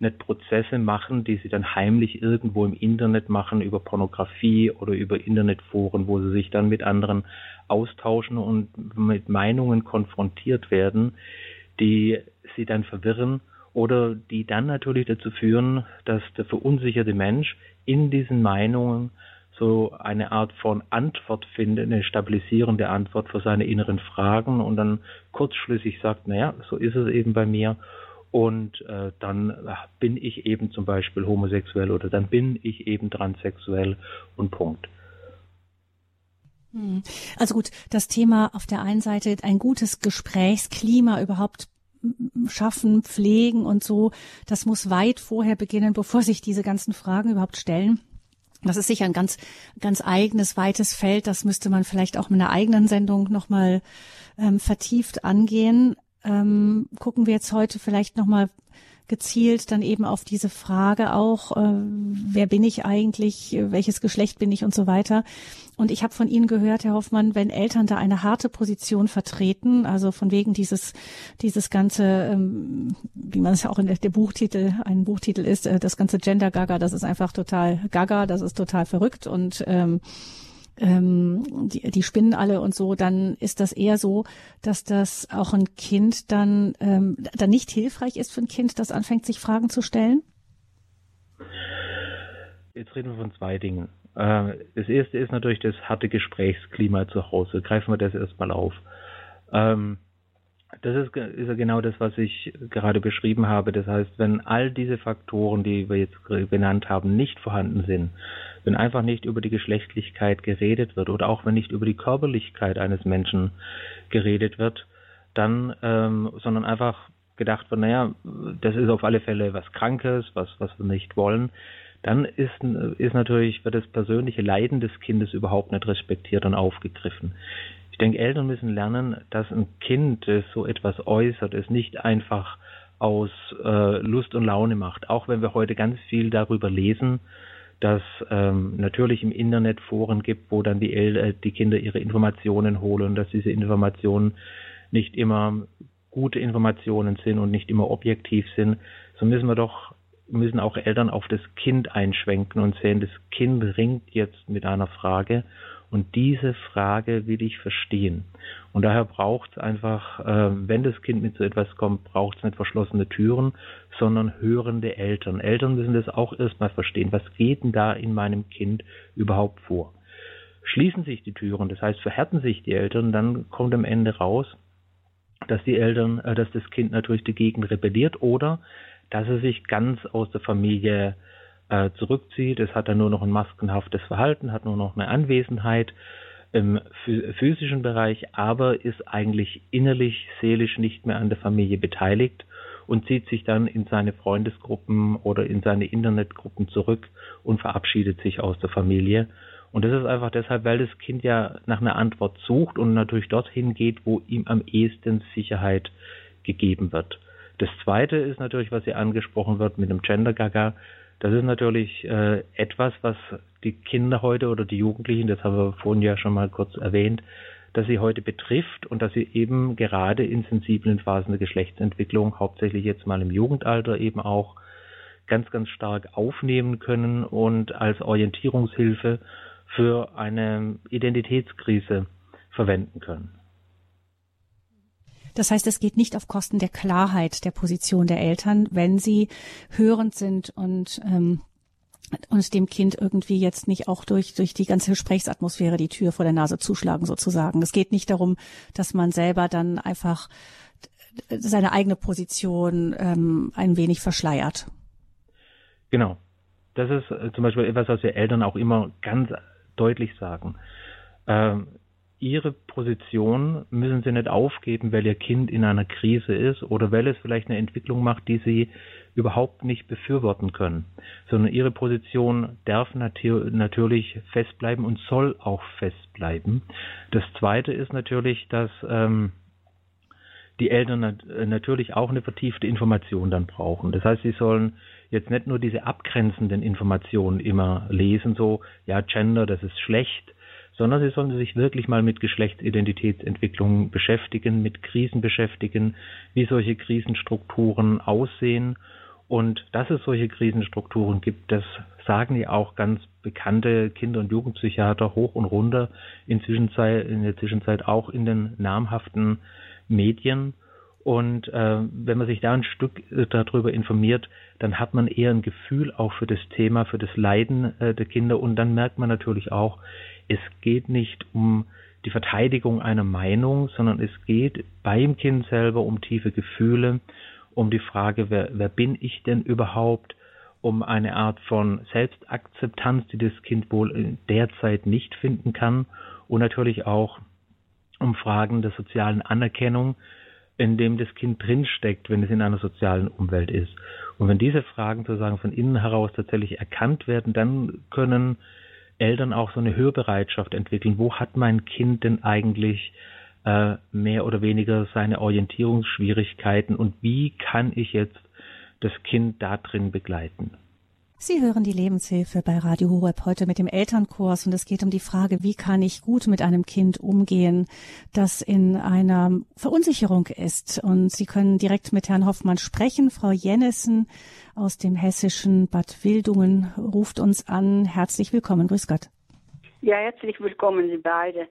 Speaker 2: nicht Prozesse machen, die sie dann heimlich irgendwo im Internet machen, über Pornografie oder über Internetforen, wo sie sich dann mit anderen austauschen und mit Meinungen konfrontiert werden, die sie dann verwirren oder die dann natürlich dazu führen, dass der verunsicherte Mensch in diesen Meinungen so eine Art von Antwort findet, eine stabilisierende Antwort für seine inneren Fragen und dann kurzschlüssig sagt, naja, so ist es eben bei mir und äh, dann äh, bin ich eben zum Beispiel homosexuell oder dann bin ich eben transsexuell und Punkt.
Speaker 1: Hm. Also gut, das Thema auf der einen Seite ein gutes Gesprächsklima überhaupt schaffen, pflegen und so, das muss weit vorher beginnen, bevor sich diese ganzen Fragen überhaupt stellen. Das ist sicher ein ganz, ganz eigenes, weites Feld. Das müsste man vielleicht auch mit einer eigenen Sendung nochmal ähm, vertieft angehen. Ähm, gucken wir jetzt heute vielleicht nochmal gezielt dann eben auf diese Frage auch, äh, wer bin ich eigentlich, welches Geschlecht bin ich und so weiter. Und ich habe von Ihnen gehört, Herr Hoffmann, wenn Eltern da eine harte Position vertreten, also von wegen dieses dieses ganze, ähm, wie man es ja auch in der, der Buchtitel, ein Buchtitel ist, äh, das ganze Gender Gaga, das ist einfach total Gaga, das ist total verrückt und ähm, ähm, die, die spinnen alle und so, dann ist das eher so, dass das auch ein Kind dann, ähm, dann nicht hilfreich ist für ein Kind, das anfängt, sich Fragen zu stellen?
Speaker 2: Jetzt reden wir von zwei Dingen. Äh, das erste ist natürlich das harte Gesprächsklima zu Hause. Greifen wir das erstmal auf. Ähm, das ist, ist ja genau das, was ich gerade beschrieben habe. Das heißt, wenn all diese Faktoren, die wir jetzt benannt haben, nicht vorhanden sind, wenn einfach nicht über die Geschlechtlichkeit geredet wird oder auch wenn nicht über die Körperlichkeit eines Menschen geredet wird, dann, ähm, sondern einfach gedacht wird, naja, das ist auf alle Fälle was Krankes, was, was wir nicht wollen, dann ist, ist natürlich, wird das persönliche Leiden des Kindes überhaupt nicht respektiert und aufgegriffen. Ich denke, Eltern müssen lernen, dass ein Kind, das so etwas äußert, es nicht einfach aus äh, Lust und Laune macht. Auch wenn wir heute ganz viel darüber lesen, dass ähm, natürlich im Internet Foren gibt, wo dann die, El äh, die Kinder ihre Informationen holen, dass diese Informationen nicht immer gute Informationen sind und nicht immer objektiv sind, so müssen wir doch müssen auch Eltern auf das Kind einschwenken und sehen, das Kind ringt jetzt mit einer Frage Und diese Frage will ich verstehen. Und daher braucht es einfach, äh, wenn das Kind mit so etwas kommt, braucht es nicht verschlossene Türen, sondern hörende Eltern. Eltern müssen das auch erstmal verstehen. Was geht denn da in meinem Kind überhaupt vor? Schließen sich die Türen, das heißt, verhärten sich die Eltern, dann kommt am Ende raus, dass die Eltern, äh, dass das Kind natürlich dagegen rebelliert oder dass er sich ganz aus der Familie äh, zurückzieht. Es hat dann nur noch ein maskenhaftes Verhalten, hat nur noch eine Anwesenheit im physischen Bereich, aber ist eigentlich innerlich, seelisch nicht mehr an der Familie beteiligt und zieht sich dann in seine Freundesgruppen oder in seine Internetgruppen zurück und verabschiedet sich aus der Familie. Und das ist einfach deshalb, weil das Kind ja nach einer Antwort sucht und natürlich dorthin geht, wo ihm am ehesten Sicherheit gegeben wird. Das zweite ist natürlich, was hier angesprochen wird mit dem Gender Gaga. Das ist natürlich äh, etwas, was die Kinder heute oder die Jugendlichen, das haben wir vorhin ja schon mal kurz erwähnt, dass sie heute betrifft und dass sie eben gerade in sensiblen Phasen der Geschlechtsentwicklung, hauptsächlich jetzt mal im Jugendalter eben auch ganz, ganz stark aufnehmen können und als Orientierungshilfe für eine Identitätskrise verwenden können.
Speaker 1: Das heißt, es geht nicht auf Kosten der Klarheit der Position der Eltern, wenn sie hörend sind und ähm, und dem Kind irgendwie jetzt nicht auch durch, durch die ganze Gesprächsatmosphäre die Tür vor der Nase zuschlagen sozusagen. Es geht nicht darum, dass man selber dann einfach seine eigene Position ähm, ein wenig verschleiert.
Speaker 2: Genau. Das ist äh, zum Beispiel etwas, was wir Eltern auch immer ganz deutlich sagen. Ähm, ihre Position müssen sie nicht aufgeben, weil ihr Kind in einer Krise ist oder weil es vielleicht eine Entwicklung macht, die sie überhaupt nicht befürworten können, sondern ihre Position darf natür natürlich festbleiben und soll auch festbleiben. Das Zweite ist natürlich, dass ähm, die Eltern nat natürlich auch eine vertiefte Information dann brauchen. Das heißt, sie sollen jetzt nicht nur diese abgrenzenden Informationen immer lesen, so, ja, Gender, das ist schlecht, sondern sie sollen sich wirklich mal mit Geschlechtsidentitätsentwicklung beschäftigen, mit Krisen beschäftigen, wie solche Krisenstrukturen aussehen. Und dass es solche Krisenstrukturen gibt, das sagen ja auch ganz bekannte Kinder- und Jugendpsychiater hoch und runter, in, der Zwischenzeit auch in den namhaften Medien. Und äh, wenn man sich da ein Stück äh, darüber informiert, dann hat man eher ein Gefühl auch für das Thema, für das Leiden äh, der Kinder. Und dann merkt man natürlich auch, es geht nicht um die Verteidigung einer Meinung, sondern es geht beim Kind selber um tiefe Gefühle, um die Frage, wer, wer bin ich denn überhaupt, um eine Art von Selbstakzeptanz, die das Kind wohl in der Zeit nicht finden kann und natürlich auch um Fragen der sozialen Anerkennung, in dem das Kind drinsteckt, wenn es in einer sozialen Umwelt ist. Und wenn diese Fragen sozusagen von innen heraus tatsächlich erkannt werden, dann können Eltern auch so eine Hörbereitschaft entwickeln. Wo hat mein Kind denn eigentlich äh, mehr oder weniger seine Orientierungsschwierigkeiten und wie kann ich jetzt das Kind da drin begleiten?
Speaker 1: Sie hören die Lebenshilfe bei Radio Horeb heute mit dem Elternkurs und es geht um die Frage, wie kann ich gut mit einem Kind umgehen, das in einer Verunsicherung ist. Und Sie können direkt mit Herrn Hoffmann sprechen. Frau Jennissen aus dem hessischen Bad Wildungen ruft uns an. Herzlich willkommen. Grüß Gott.
Speaker 3: Ja, herzlich willkommen, Sie beide.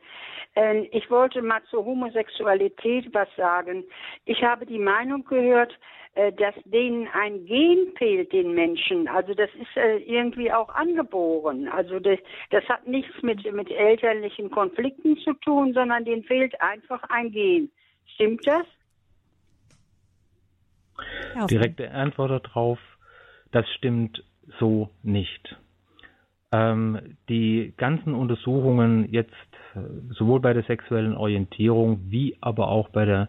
Speaker 3: Ähm, ich wollte mal zur Homosexualität was sagen. Ich habe die Meinung gehört, äh, dass denen ein Gen fehlt, den Menschen. Also das ist äh, irgendwie auch angeboren. Also das, das hat nichts mit, mit elterlichen Konflikten zu tun, sondern denen fehlt einfach ein Gen. Stimmt das?
Speaker 2: Direkte Antwort darauf, das stimmt so nicht. Ähm, die ganzen Untersuchungen jetzt äh, sowohl bei der sexuellen Orientierung wie aber auch bei der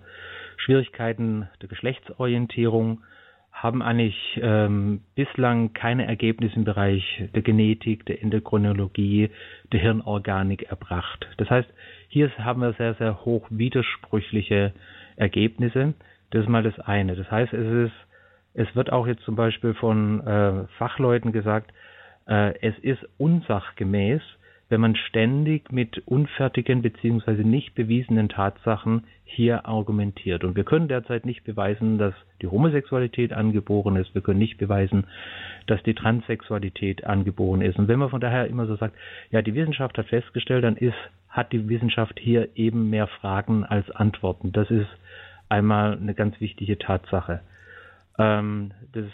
Speaker 2: Schwierigkeiten der Geschlechtsorientierung haben eigentlich ähm, bislang keine Ergebnisse im Bereich der Genetik, der Endokrinologie, der Hirnorganik erbracht. Das heißt, hier haben wir sehr, sehr hoch widersprüchliche Ergebnisse. Das ist mal das eine. Das heißt, es ist, es wird auch jetzt zum Beispiel von äh, Fachleuten gesagt, es ist unsachgemäß, wenn man ständig mit unfertigen bzw. nicht bewiesenen Tatsachen hier argumentiert. Und wir können derzeit nicht beweisen, dass die Homosexualität angeboren ist. Wir können nicht beweisen, dass die Transsexualität angeboren ist. Und wenn man von daher immer so sagt, ja, die Wissenschaft hat festgestellt, dann ist, hat die Wissenschaft hier eben mehr Fragen als Antworten. Das ist einmal eine ganz wichtige Tatsache. Ähm, das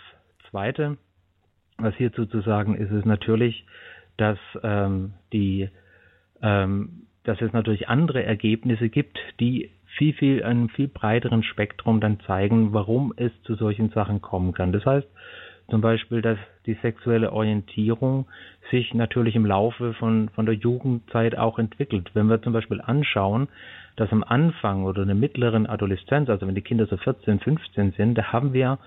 Speaker 2: Zweite, was hierzu zu sagen ist, ist natürlich, dass ähm, die ähm, dass es natürlich andere Ergebnisse gibt, die viel, viel, einem viel breiteren Spektrum dann zeigen, warum es zu solchen Sachen kommen kann. Das heißt zum Beispiel, dass die sexuelle Orientierung sich natürlich im Laufe von, von der Jugendzeit auch entwickelt. Wenn wir zum Beispiel anschauen, dass am Anfang oder in der mittleren Adoleszenz, also wenn die Kinder so 14, 15 sind, da haben wir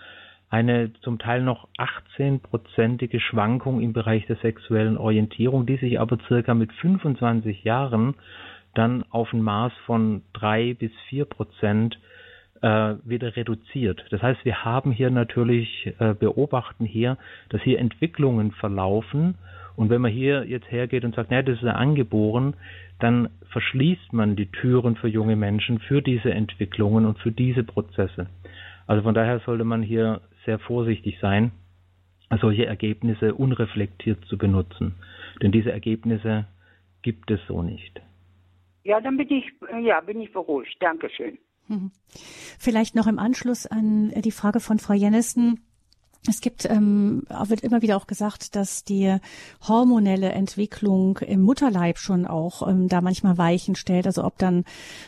Speaker 2: eine zum Teil noch 18-prozentige Schwankung im Bereich der sexuellen Orientierung, die sich aber circa mit 25 Jahren dann auf ein Maß von drei bis vier Prozent äh, wieder reduziert. Das heißt, wir haben hier natürlich, äh, beobachten hier, dass hier Entwicklungen verlaufen. Und wenn man hier jetzt hergeht und sagt, naja, das ist ja angeboren, dann verschließt man die Türen für junge Menschen für diese Entwicklungen und für diese Prozesse. Also von daher sollte man hier sehr vorsichtig sein, solche Ergebnisse unreflektiert zu benutzen. Denn diese Ergebnisse gibt es so nicht.
Speaker 3: Ja, dann bin ich, ja, bin ich beruhigt. Dankeschön.
Speaker 1: Vielleicht noch im Anschluss an die Frage von Frau Jennissen. Es gibt, ähm, wird immer wieder auch gesagt, dass die hormonelle Entwicklung im Mutterleib schon auch ähm, da manchmal Weichen stellt. Also ob dann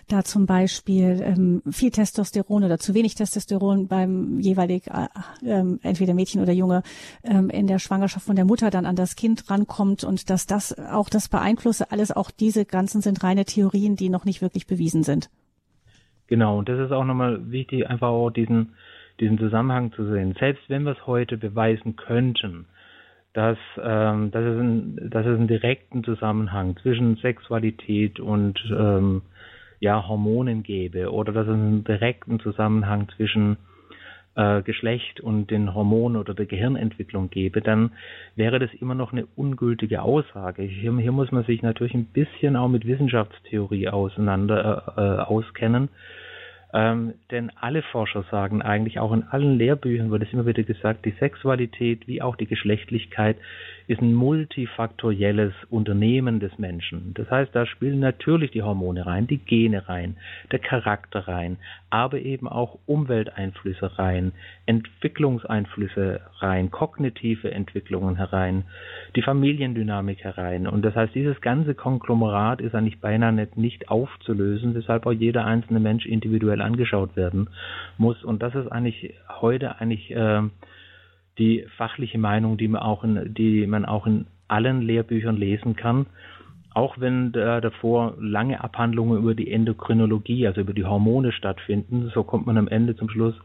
Speaker 1: da zum Beispiel ähm, viel Testosteron oder zu wenig Testosteron beim jeweilig äh, äh, entweder Mädchen oder Junge ähm, in der Schwangerschaft von der Mutter dann an das Kind rankommt und dass das auch das beeinflusse. Alles auch diese ganzen sind reine Theorien, die noch nicht wirklich bewiesen sind.
Speaker 2: Genau, und das ist auch nochmal wichtig, einfach auch diesen diesen Zusammenhang zu sehen. Selbst wenn wir es heute beweisen könnten, dass, ähm, dass, es ein, dass es einen direkten Zusammenhang zwischen Sexualität und ähm, ja, Hormonen gäbe oder dass es einen direkten Zusammenhang zwischen äh, Geschlecht und den Hormonen oder der Gehirnentwicklung gäbe, dann wäre das immer noch eine ungültige Aussage. Hier, hier muss man sich natürlich ein bisschen auch mit Wissenschaftstheorie auseinander äh, äh auskennen ähm, denn alle Forscher sagen eigentlich, auch in allen Lehrbüchern wird es immer wieder gesagt, die Sexualität wie auch die Geschlechtlichkeit ist ein multifaktorielles Unternehmen des Menschen. Das heißt, da spielen natürlich die Hormone rein, die Gene rein, der Charakter rein, aber eben auch Umwelteinflüsse rein, Entwicklungseinflüsse rein, kognitive Entwicklungen herein, die Familiendynamik herein. Und das heißt, dieses ganze Konglomerat ist eigentlich beinahe nicht, nicht aufzulösen, weshalb auch jeder einzelne Mensch individuell angeschaut werden muss. Und das ist eigentlich heute eigentlich äh, die fachliche Meinung, die man auch in, die man auch in allen Lehrbüchern lesen kann. Auch wenn da davor lange Abhandlungen über die Endokrinologie, also über die Hormone stattfinden, so kommt man am Ende zum Schluss,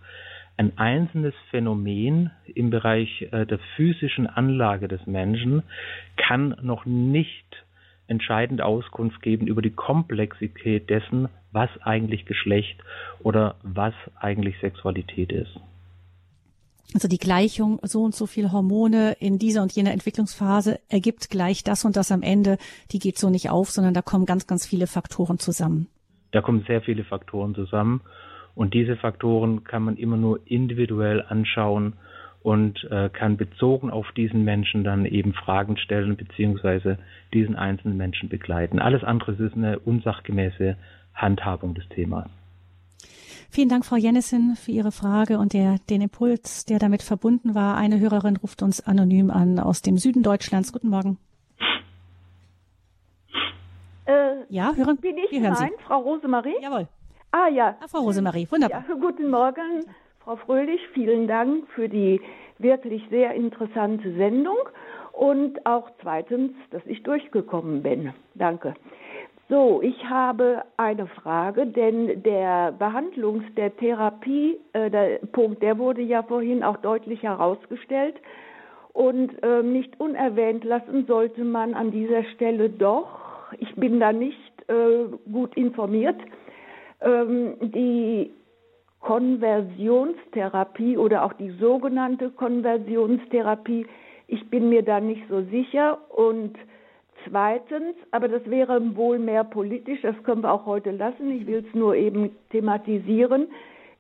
Speaker 2: ein einzelnes Phänomen im Bereich äh, der physischen Anlage des Menschen kann noch nicht entscheidend Auskunft geben über die Komplexität dessen, was eigentlich Geschlecht oder was eigentlich Sexualität ist.
Speaker 1: Also die Gleichung, so und so viel Hormone in dieser und jener Entwicklungsphase ergibt gleich das und das am Ende, die geht so nicht auf, sondern da kommen ganz, ganz viele Faktoren zusammen.
Speaker 2: Da kommen sehr viele Faktoren zusammen und diese Faktoren kann man immer nur individuell anschauen und äh, kann bezogen auf diesen Menschen dann eben Fragen stellen beziehungsweise diesen einzelnen Menschen begleiten. Alles andere ist eine unsachgemäße Handhabung des Themas.
Speaker 1: Vielen Dank, Frau Jennissen, für Ihre Frage und der, den Impuls, der damit verbunden war. Eine Hörerin ruft uns anonym an aus dem Süden Deutschlands. Guten Morgen.
Speaker 4: Äh,
Speaker 1: ja, hören,
Speaker 4: bin ich
Speaker 1: wir hören Sie.
Speaker 4: Frau Rosemarie?
Speaker 1: Jawohl.
Speaker 4: Ah ja.
Speaker 1: Ah, Frau Rosemarie, wunderbar.
Speaker 4: Ja, guten Morgen, Frau Fröhlich. Vielen Dank für die wirklich sehr interessante Sendung und auch zweitens, dass ich durchgekommen bin. Danke. So, ich habe eine Frage, denn der Behandlungs-, der Therapie, äh, der wurde ja vorhin auch deutlich herausgestellt. Und äh, nicht unerwähnt lassen sollte man an dieser Stelle doch, ich bin da nicht äh, gut informiert, ähm, die Konversionstherapie oder auch die sogenannte Konversionstherapie, ich bin mir da nicht so sicher und Zweitens, aber das wäre wohl mehr politisch, das können wir auch heute lassen, ich will es nur eben thematisieren,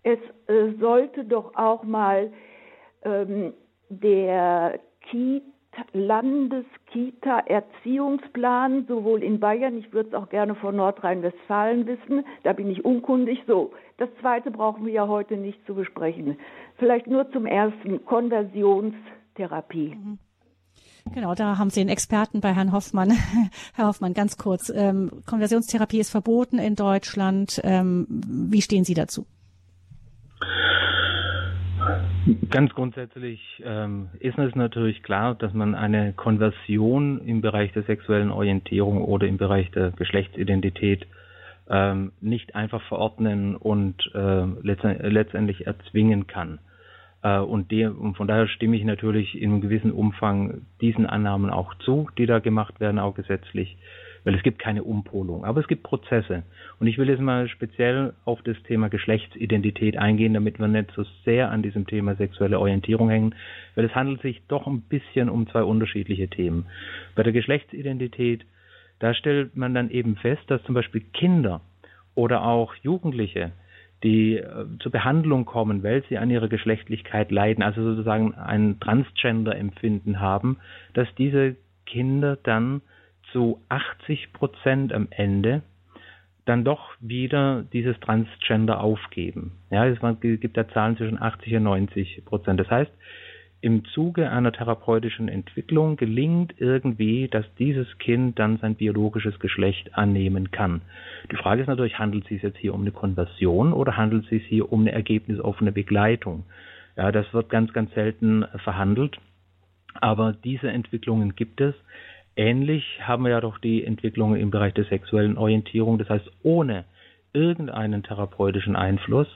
Speaker 4: es äh, sollte doch auch mal ähm, der Kita, Landeskita-Erziehungsplan, sowohl in Bayern, ich würde es auch gerne von Nordrhein-Westfalen wissen, da bin ich unkundig. So, das zweite brauchen wir ja heute nicht zu besprechen. Vielleicht nur zum ersten, Konversionstherapie. Mhm.
Speaker 1: Genau, da haben Sie einen Experten bei Herrn Hoffmann. Herr Hoffmann, ganz kurz. Ähm, Konversionstherapie ist verboten in Deutschland. Ähm, wie stehen Sie dazu?
Speaker 2: Ganz grundsätzlich ähm, ist es natürlich klar, dass man eine Konversion im Bereich der sexuellen Orientierung oder im Bereich der Geschlechtsidentität ähm, nicht einfach verordnen und äh, letztendlich erzwingen kann. Äh, und, de und von daher stimme ich natürlich in einem gewissen Umfang diesen Annahmen auch zu, die da gemacht werden, auch gesetzlich, weil es gibt keine Umpolung, aber es gibt Prozesse. Und ich will jetzt mal speziell auf das Thema Geschlechtsidentität eingehen, damit wir nicht so sehr an diesem Thema sexuelle Orientierung hängen, weil es handelt sich doch ein bisschen um zwei unterschiedliche Themen. Bei der Geschlechtsidentität, da stellt man dann eben fest, dass zum Beispiel Kinder oder auch Jugendliche die äh, zur Behandlung kommen, weil sie an ihrer Geschlechtlichkeit leiden, also sozusagen ein Transgender-Empfinden haben, dass diese Kinder dann zu 80 Prozent am Ende dann doch wieder dieses Transgender aufgeben. Ja, es gibt da Zahlen zwischen 80 und 90 Prozent. Das heißt, im Zuge einer therapeutischen Entwicklung gelingt irgendwie, dass dieses Kind dann sein biologisches Geschlecht annehmen kann. Die Frage ist natürlich, handelt es sich jetzt hier um eine Konversion oder handelt es sich hier um eine ergebnisoffene Begleitung? Ja, das wird ganz, ganz selten verhandelt. Aber diese Entwicklungen gibt es. Ähnlich haben wir ja doch die Entwicklungen im Bereich der sexuellen Orientierung. Das heißt, ohne irgendeinen therapeutischen Einfluss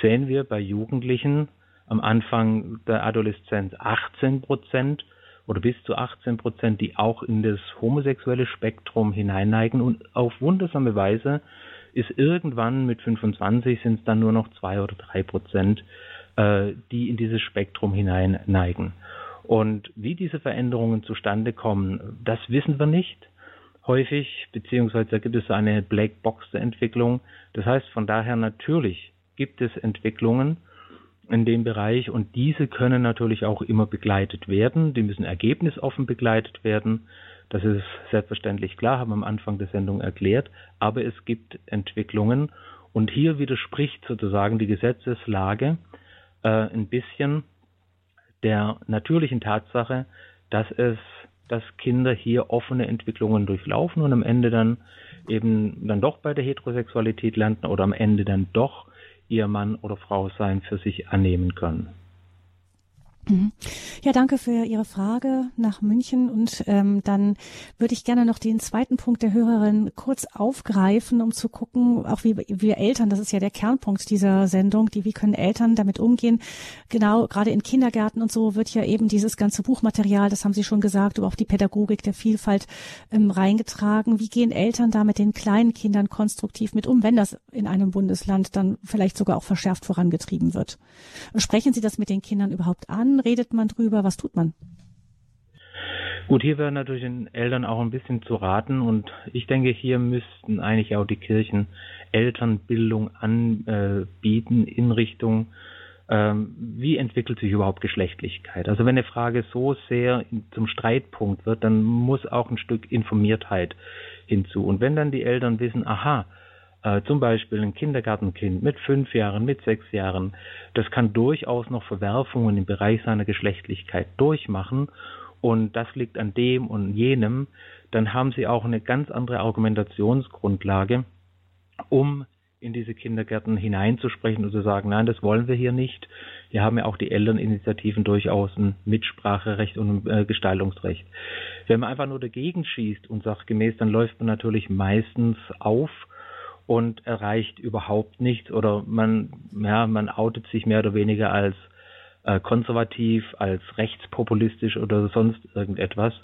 Speaker 2: sehen wir bei Jugendlichen am Anfang der Adoleszenz 18 Prozent oder bis zu 18 Prozent, die auch in das homosexuelle Spektrum hineinneigen und auf wundersame Weise ist irgendwann mit 25 sind es dann nur noch zwei oder drei Prozent, äh, die in dieses Spektrum hineinneigen. Und wie diese Veränderungen zustande kommen, das wissen wir nicht häufig, beziehungsweise da gibt es eine Black Box der Entwicklung. Das heißt, von daher natürlich gibt es Entwicklungen, in dem Bereich und diese können natürlich auch immer begleitet werden. Die müssen ergebnisoffen begleitet werden. Das ist selbstverständlich klar, haben wir am Anfang der Sendung erklärt. Aber es gibt Entwicklungen und hier widerspricht sozusagen die Gesetzeslage äh, ein bisschen der natürlichen Tatsache, dass es, dass Kinder hier offene Entwicklungen durchlaufen und am Ende dann eben dann doch bei der Heterosexualität landen oder am Ende dann doch ihr Mann oder Frau sein für sich annehmen können.
Speaker 1: Mhm. Ja, danke für Ihre Frage nach München. Und ähm, dann würde ich gerne noch den zweiten Punkt der Hörerin kurz aufgreifen, um zu gucken, auch wie wir Eltern, das ist ja der Kernpunkt dieser Sendung, die wie können Eltern damit umgehen. Genau, gerade in Kindergärten und so wird ja eben dieses ganze Buchmaterial, das haben Sie schon gesagt, aber auch die Pädagogik der Vielfalt ähm, reingetragen. Wie gehen Eltern da mit den kleinen Kindern konstruktiv mit um, wenn das in einem Bundesland dann vielleicht sogar auch verschärft vorangetrieben wird? Sprechen Sie das mit den Kindern überhaupt an? Redet man drüber? Was tut man?
Speaker 2: Gut, hier wäre natürlich den Eltern auch ein bisschen zu raten und ich denke, hier müssten eigentlich auch die Kirchen Elternbildung anbieten in Richtung, ähm, wie entwickelt sich überhaupt Geschlechtlichkeit. Also wenn eine Frage so sehr zum Streitpunkt wird, dann muss auch ein Stück Informiertheit hinzu. Und wenn dann die Eltern wissen, aha, äh, zum Beispiel ein Kindergartenkind mit fünf Jahren, mit sechs Jahren, das kann durchaus noch Verwerfungen im Bereich seiner Geschlechtlichkeit durchmachen und das liegt an dem und jenem, dann haben sie auch eine ganz andere Argumentationsgrundlage, um in diese Kindergärten hineinzusprechen und zu sagen, nein, das wollen wir hier nicht. Hier haben ja auch die Elterninitiativen durchaus ein Mitspracherecht und ein äh, Gestaltungsrecht. Wenn man einfach nur dagegen schießt und sagt gemäß, dann läuft man natürlich meistens auf und erreicht überhaupt nichts oder man, ja, man outet sich mehr oder weniger als äh, konservativ, als rechtspopulistisch oder sonst irgendetwas.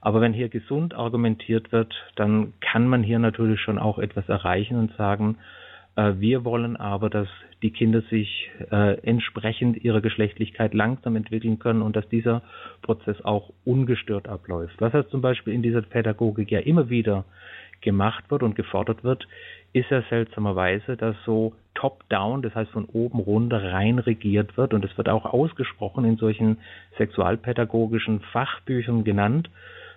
Speaker 2: Aber wenn hier gesund argumentiert wird, dann kann man hier natürlich schon auch etwas erreichen und sagen, Äh, wir wollen aber, dass die Kinder sich äh, entsprechend ihrer Geschlechtlichkeit langsam entwickeln können und dass dieser Prozess auch ungestört abläuft. Was jetzt zum Beispiel in dieser Pädagogik ja immer wieder gemacht wird und gefordert wird, ist ja seltsamerweise, dass so top-down, das heißt von oben runter rein regiert wird und es wird auch ausgesprochen in solchen sexualpädagogischen Fachbüchern genannt.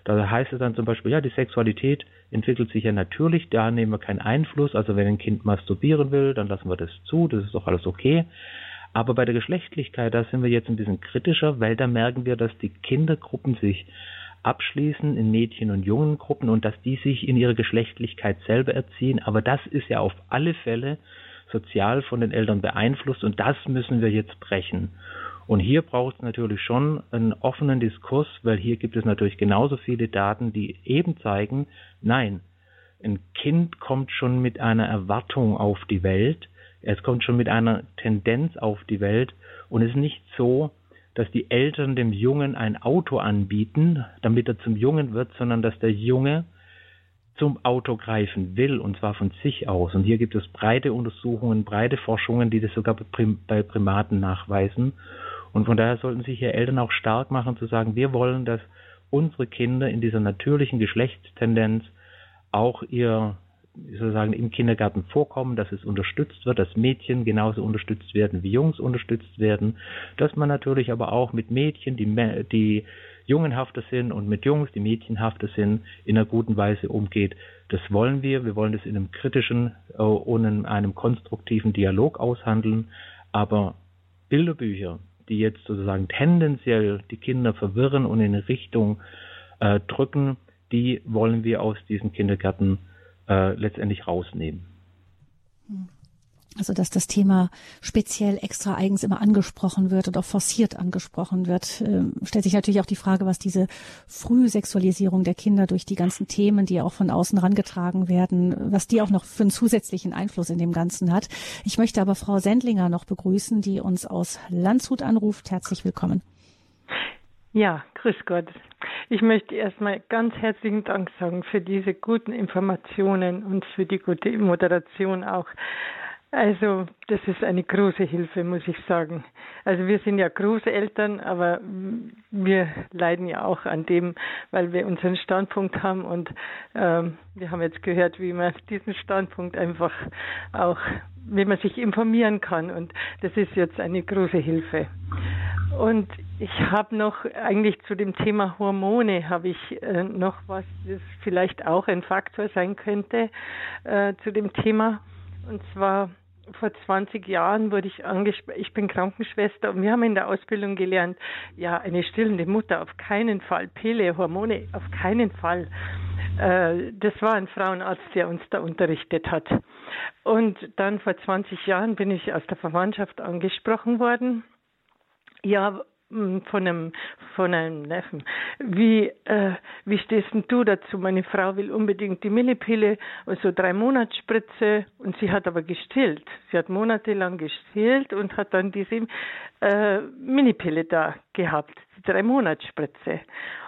Speaker 2: Da heißt es dann zum Beispiel, ja, die Sexualität entwickelt sich ja natürlich, da nehmen wir keinen Einfluss. Also wenn ein Kind masturbieren will, dann lassen wir das zu, das ist doch alles okay. Aber bei der Geschlechtlichkeit, da sind wir jetzt ein bisschen kritischer, weil da merken wir, dass die Kindergruppen sich abschließen in Mädchen- und Jungengruppen und dass die sich in ihre Geschlechtlichkeit selber erziehen. Aber das ist ja auf alle Fälle sozial von den Eltern beeinflusst und das müssen wir jetzt brechen. Und hier braucht es natürlich schon einen offenen Diskurs, weil hier gibt es natürlich genauso viele Daten, die eben zeigen, nein, ein Kind kommt schon mit einer Erwartung auf die Welt, es kommt schon mit einer Tendenz auf die Welt und es ist nicht so, dass die Eltern dem Jungen ein Auto anbieten, damit er zum Jungen wird, sondern dass der Junge zum Auto greifen will, und zwar von sich aus. Und hier gibt es breite Untersuchungen, breite Forschungen, die das sogar bei Primaten nachweisen. Und von daher sollten sich hier Eltern auch stark machen, zu sagen, wir wollen, dass unsere Kinder in dieser natürlichen Geschlechtstendenz auch ihr sozusagen im Kindergarten vorkommen, dass es unterstützt wird, dass Mädchen genauso unterstützt werden wie Jungs unterstützt werden, dass man natürlich aber auch mit Mädchen, die, die jungenhafter sind und mit Jungs, die mädchenhafter sind, in einer guten Weise umgeht. Das wollen wir. Wir wollen das in einem kritischen äh, und in einem konstruktiven Dialog aushandeln. Aber Bilderbücher, die jetzt sozusagen tendenziell die Kinder verwirren und in eine Richtung äh, drücken, die wollen wir aus diesen Kindergärten äh, letztendlich rausnehmen.
Speaker 1: Hm. Also dass das Thema speziell extra eigens immer angesprochen wird und auch forciert angesprochen wird, äh, stellt sich natürlich auch die Frage, was diese Frühsexualisierung der Kinder durch die ganzen Themen, die auch von außen rangetragen werden, was die auch noch für einen zusätzlichen Einfluss in dem Ganzen hat. Ich möchte aber Frau Sendlinger noch begrüßen, die uns aus Landshut anruft. Herzlich willkommen.
Speaker 5: Ja, grüß Gott. Ich möchte erstmal ganz herzlichen Dank sagen für diese guten Informationen und für die gute Moderation auch. Also das ist eine große Hilfe, muss ich sagen. Also wir sind ja Großeltern, aber wir leiden ja auch an dem, weil wir unseren Standpunkt haben und ähm, wir haben jetzt gehört, wie man diesen Standpunkt einfach auch, wie man sich informieren kann und das ist jetzt eine große Hilfe. Und ich habe noch eigentlich zu dem Thema Hormone habe ich äh, noch was, das vielleicht auch ein Faktor sein könnte äh, zu dem Thema. Und zwar vor 20 Jahren wurde ich angesprochen, ich bin Krankenschwester und wir haben in der Ausbildung gelernt, ja, eine stillende Mutter auf keinen Fall, Pille, Hormone auf keinen Fall. Äh, das war ein Frauenarzt, der uns da unterrichtet hat. Und dann vor 20 Jahren bin ich aus der Verwandtschaft angesprochen worden. Ja, von einem, von einem Neffen. Wie, äh, wie stehst denn du dazu? Meine Frau will unbedingt die Millipille, also drei Monatsspritze und sie hat aber gestillt. Sie hat monatelang gestillt und hat dann diese äh, Minipille da gehabt, die drei Monatsspritze.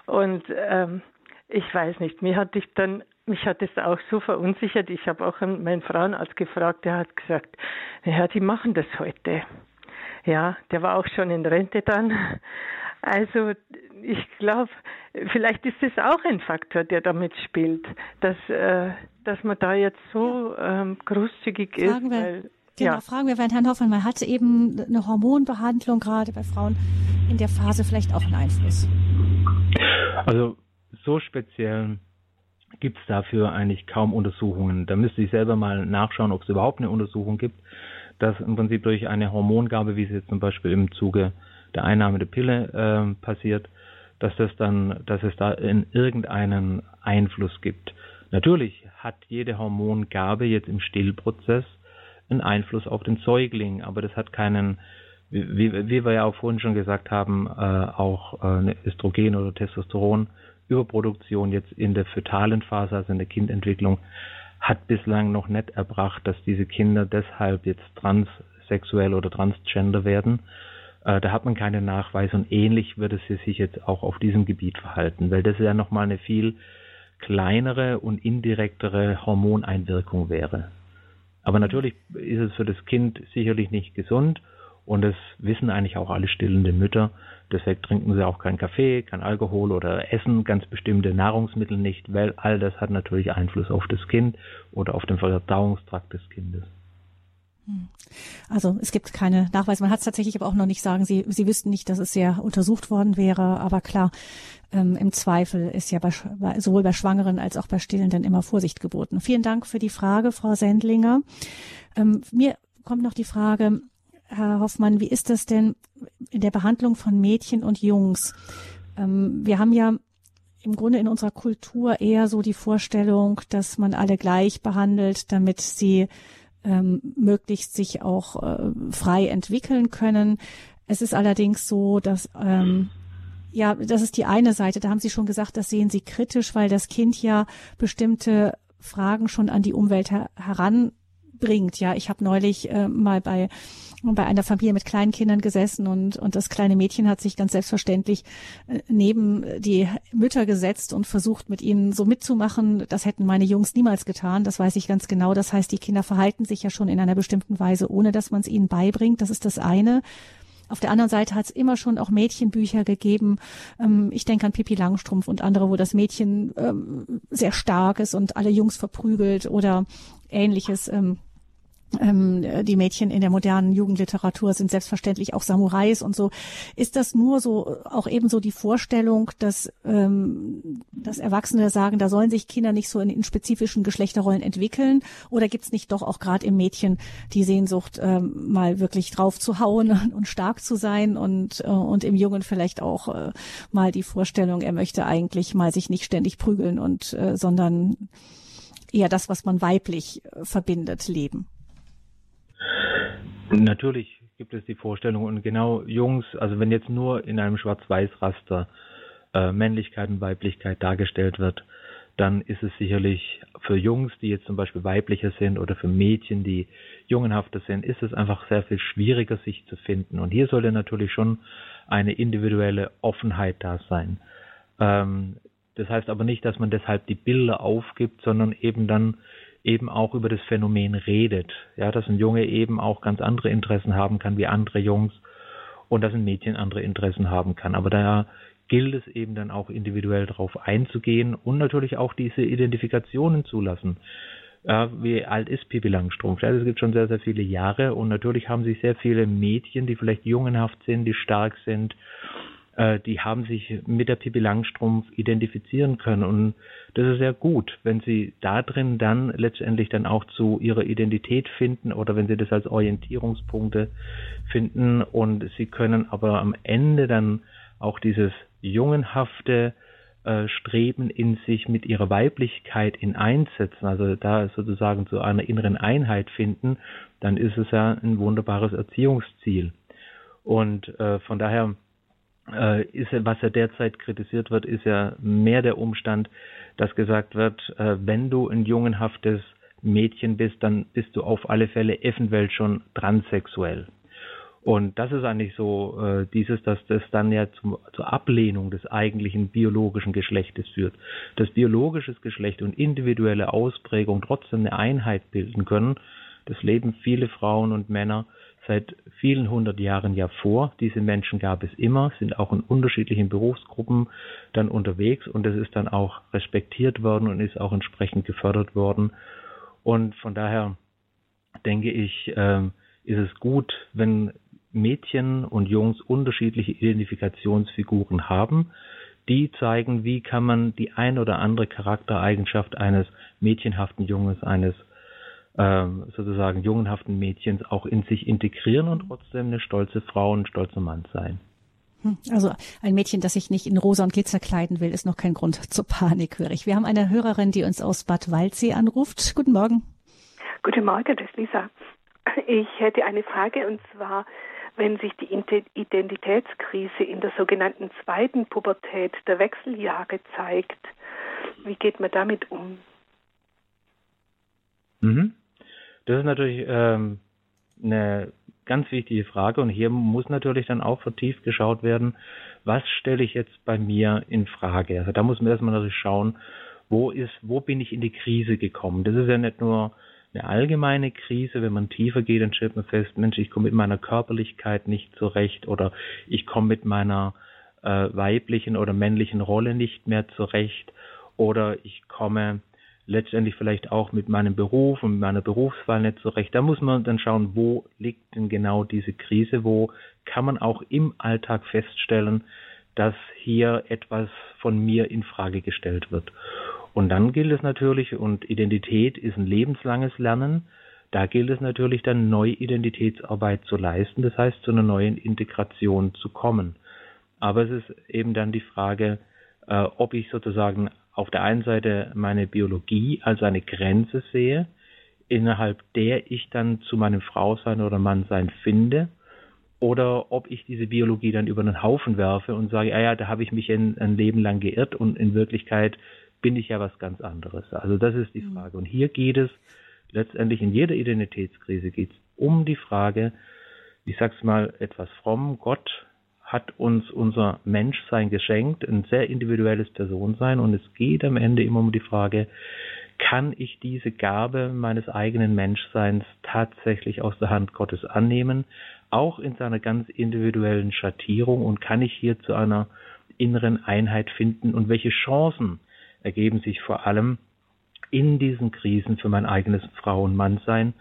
Speaker 5: Und ähm, ich weiß nicht, mir hat ich dann mich hat es auch so verunsichert. Ich habe auch meinen Frauenarzt gefragt, der hat gesagt, ja, die machen das heute. Ja, der war auch schon in Rente dann. Also ich glaube, vielleicht ist es auch ein Faktor, der damit spielt, dass, äh, dass man da jetzt so ähm, großzügig
Speaker 1: fragen
Speaker 5: ist.
Speaker 1: Wir, weil, genau, ja. fragen wir Herrn Hoffmann, man hatte eben eine Hormonbehandlung gerade bei Frauen in der Phase vielleicht auch einen Einfluss.
Speaker 2: Also so speziell gibt es dafür eigentlich kaum Untersuchungen. Da müsste ich selber mal nachschauen, ob es überhaupt eine Untersuchung gibt dass im Prinzip durch eine Hormongabe, wie es jetzt zum Beispiel im Zuge der Einnahme der Pille äh, passiert, dass das dann, dass es da in irgendeinen Einfluss gibt. Natürlich hat jede Hormongabe jetzt im Stillprozess einen Einfluss auf den Säugling, aber das hat keinen, wie, wie wir ja auch vorhin schon gesagt haben, äh, auch äh, eine Östrogen- oder Testosteron-Überproduktion jetzt in der fötalen Phase, also in der Kindentwicklung, hat bislang noch nicht erbracht, dass diese Kinder deshalb jetzt transsexuell oder transgender werden. Äh, da hat man keine Nachweise und ähnlich würde sie sich jetzt auch auf diesem Gebiet verhalten, weil das ja nochmal eine viel kleinere und indirektere Hormoneinwirkung wäre. Aber natürlich ist es für das Kind sicherlich nicht gesund und das wissen eigentlich auch alle stillenden Mütter. Deswegen trinken sie auch keinen Kaffee, kein Alkohol oder essen ganz bestimmte Nahrungsmittel nicht, weil all das hat natürlich Einfluss auf das Kind oder auf den Verdauungstrakt des Kindes.
Speaker 1: Hm. Also es gibt keine Nachweise. Man hat es tatsächlich aber auch noch nicht sagen. Sie, Sie wüssten nicht, dass es sehr untersucht worden wäre. Aber klar, ähm, im Zweifel ist ja bei, sowohl bei Schwangeren als auch bei Stillenden immer Vorsicht geboten. Vielen Dank für die Frage, Frau Sendlinger. Ähm, mir kommt noch die Frage, Herr Hoffmann, wie ist das denn in der Behandlung von Mädchen und Jungs? Ähm, wir haben ja im Grunde in unserer Kultur eher so die Vorstellung, dass man alle gleich behandelt, damit sie ähm, möglichst sich auch äh, frei entwickeln können. Es ist allerdings so, dass ähm, ja, das ist die eine Seite. Da haben Sie schon gesagt, das sehen Sie kritisch, weil das Kind ja bestimmte Fragen schon an die Umwelt her heranbringt. Ja, ich habe neulich äh, mal bei bei einer Familie mit kleinen Kindern gesessen und, und das kleine Mädchen hat sich ganz selbstverständlich äh, neben die Mütter gesetzt und versucht, mit ihnen so mitzumachen. Das hätten meine Jungs niemals getan. Das weiß ich ganz genau. Das heißt, die Kinder verhalten sich ja schon in einer bestimmten Weise, ohne dass man es ihnen beibringt. Das ist das eine. Auf der anderen Seite hat es immer schon auch Mädchenbücher gegeben. Ähm, ich denke an Pippi Langstrumpf und andere, wo das Mädchen ähm, sehr stark ist und alle Jungs verprügelt oder ähnliches. Ähm, die Mädchen in der modernen Jugendliteratur sind selbstverständlich auch Samurais und so. Ist das nur so auch eben so die Vorstellung, dass, ähm, dass Erwachsene sagen, da sollen sich Kinder nicht so in, in spezifischen Geschlechterrollen entwickeln? Oder gibt es nicht doch auch gerade im Mädchen die Sehnsucht, ähm, mal wirklich drauf zu hauen und stark zu sein und, äh, und im Jungen vielleicht auch äh, mal die Vorstellung, er möchte eigentlich mal sich nicht ständig prügeln und äh, sondern eher das, was man weiblich äh, verbindet, leben?
Speaker 2: Natürlich gibt es die Vorstellung und genau Jungs, also wenn jetzt nur in einem Schwarz-Weiß-Raster äh, Männlichkeit und Weiblichkeit dargestellt wird, dann ist es sicherlich für Jungs, die jetzt zum Beispiel weiblicher sind oder für Mädchen, die jungenhafter sind, ist es einfach sehr viel schwieriger, sich zu finden. Und hier sollte natürlich schon eine individuelle Offenheit da sein. Ähm, das heißt aber nicht, dass man deshalb die Bilder aufgibt, sondern eben dann eben auch über das Phänomen redet. Ja, dass ein Junge eben auch ganz andere Interessen haben kann wie andere Jungs und dass ein Mädchen andere Interessen haben kann. Aber da gilt es eben dann auch individuell darauf einzugehen und natürlich auch diese Identifikationen zulassen. Ja, wie alt ist Pippi Langstrumpf? Ja, das gibt schon sehr, sehr viele Jahre und natürlich haben sich sehr viele Mädchen, die vielleicht jungenhaft sind, die stark sind, äh, die haben sich mit der Pippi Langstrumpf identifizieren können. Und das ist sehr gut, wenn sie da drin dann letztendlich dann auch zu ihrer Identität finden oder wenn sie das als Orientierungspunkte finden und sie können aber am Ende dann auch dieses jungenhafte äh, Streben in sich mit ihrer Weiblichkeit in einsetzen, also da sozusagen zu einer inneren Einheit finden, dann ist es ja ein wunderbares Erziehungsziel. Und äh, von daher ist, was ja derzeit kritisiert wird, ist ja mehr der Umstand, dass gesagt wird, äh, wenn du ein jungenhaftes Mädchen bist, dann bist du auf alle Fälle eventuell schon transsexuell. Und das ist eigentlich so äh, dieses, dass das dann ja zum, zur Ablehnung des eigentlichen biologischen Geschlechtes führt. Dass biologisches Geschlecht und individuelle Ausprägung trotzdem eine Einheit bilden können, das leben viele Frauen und Männer seit vielen hundert Jahren ja vor. Diese Menschen gab es immer, sind auch in unterschiedlichen Berufsgruppen dann unterwegs und es ist dann auch respektiert worden und ist auch entsprechend gefördert worden. Und von daher denke ich, äh, ist es gut, wenn Mädchen und Jungs unterschiedliche Identifikationsfiguren haben, die zeigen, wie kann man die ein oder andere Charaktereigenschaft eines mädchenhaften Junges, eines ähm, sozusagen jungenhaften Mädchens auch in sich integrieren und trotzdem eine stolze Frau und ein stolzer Mann sein.
Speaker 1: Hm, also ein Mädchen, das sich nicht in rosa und Glitzer kleiden will, ist noch kein Grund zur Panik, höre ich. Wir haben eine Hörerin, die uns aus Bad Waldsee anruft. Guten Morgen.
Speaker 6: Guten Morgen, das ist Lisa. Ich hätte eine Frage und zwar, wenn sich die Identitätskrise in der sogenannten zweiten Pubertät der Wechseljahre zeigt, wie geht man damit um?
Speaker 2: Mhm. Das ist natürlich ähm, eine ganz wichtige Frage und hier muss natürlich dann auch vertieft geschaut werden, was stelle ich jetzt bei mir in Frage. Also da muss man erstmal natürlich schauen, wo ist, wo bin ich in die Krise gekommen. Das ist ja nicht nur eine allgemeine Krise. Wenn man tiefer geht, dann stellt man fest, Mensch, ich komme mit meiner Körperlichkeit nicht zurecht oder ich komme mit meiner äh, weiblichen oder männlichen Rolle nicht mehr zurecht oder ich komme letztendlich vielleicht auch mit meinem Beruf und meiner Berufswahl nicht zurecht. Da muss man dann schauen, wo liegt denn genau diese Krise, wo kann man auch im Alltag feststellen, dass hier etwas von mir in Frage gestellt wird. Und dann gilt es natürlich, und Identität ist ein lebenslanges Lernen, da gilt es natürlich dann neue Identitätsarbeit zu leisten, das heißt zu einer neuen Integration zu kommen. Aber es ist eben dann die Frage, äh, ob ich sozusagen auf der einen Seite meine Biologie als eine Grenze sehe, innerhalb der ich dann zu meinem Frausein oder Mannsein finde, oder ob ich diese Biologie dann über den Haufen werfe und sage, ah ja, da habe ich mich ein, ein Leben lang geirrt und in Wirklichkeit bin ich ja was ganz anderes. Also das ist die mhm. Frage. Und hier geht es letztendlich in jeder Identitätskrise geht es um die Frage, ich sag's mal etwas fromm, Gott hat uns unser Menschsein geschenkt, ein sehr individuelles Personsein und es geht am Ende immer um die Frage, kann ich diese Gabe meines eigenen Menschseins tatsächlich aus der Hand Gottes annehmen, auch in seiner ganz individuellen Schattierung? Und kann ich hier zu einer inneren Einheit finden? Und welche Chancen ergeben sich vor allem in diesen Krisen für mein eigenes Frau- und Mannsein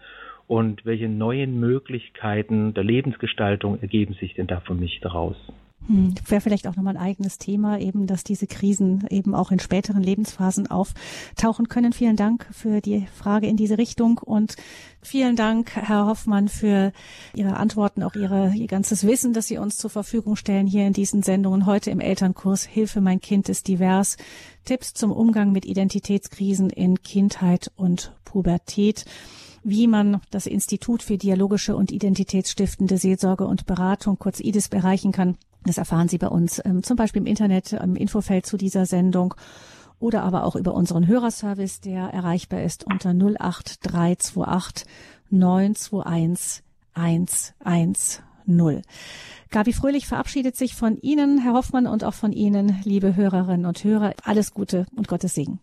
Speaker 2: und welche neuen Möglichkeiten der Lebensgestaltung ergeben sich denn da für mich daraus?
Speaker 1: Hm, Wäre vielleicht auch nochmal ein eigenes Thema, eben, dass diese Krisen eben auch in späteren Lebensphasen auftauchen können. Vielen Dank für die Frage in diese Richtung und vielen Dank, Herr Hoffmann, für Ihre Antworten, auch Ihre, Ihr ganzes Wissen, das Sie uns zur Verfügung stellen hier in diesen Sendungen. Heute im Elternkurs Hilfe, mein Kind ist divers. Tipps zum Umgang mit Identitätskrisen in Kindheit und Pubertät wie man das Institut für dialogische und identitätsstiftende Seelsorge und Beratung, kurz IDIS, erreichen kann. Das erfahren Sie bei uns ähm, zum Beispiel im Internet, im Infofeld zu dieser Sendung oder aber auch über unseren Hörerservice, der erreichbar ist unter 08328 921 110. Gabi Fröhlich verabschiedet sich von Ihnen, Herr Hoffmann, und auch von Ihnen, liebe Hörerinnen und Hörer. Alles Gute und Gottes Segen.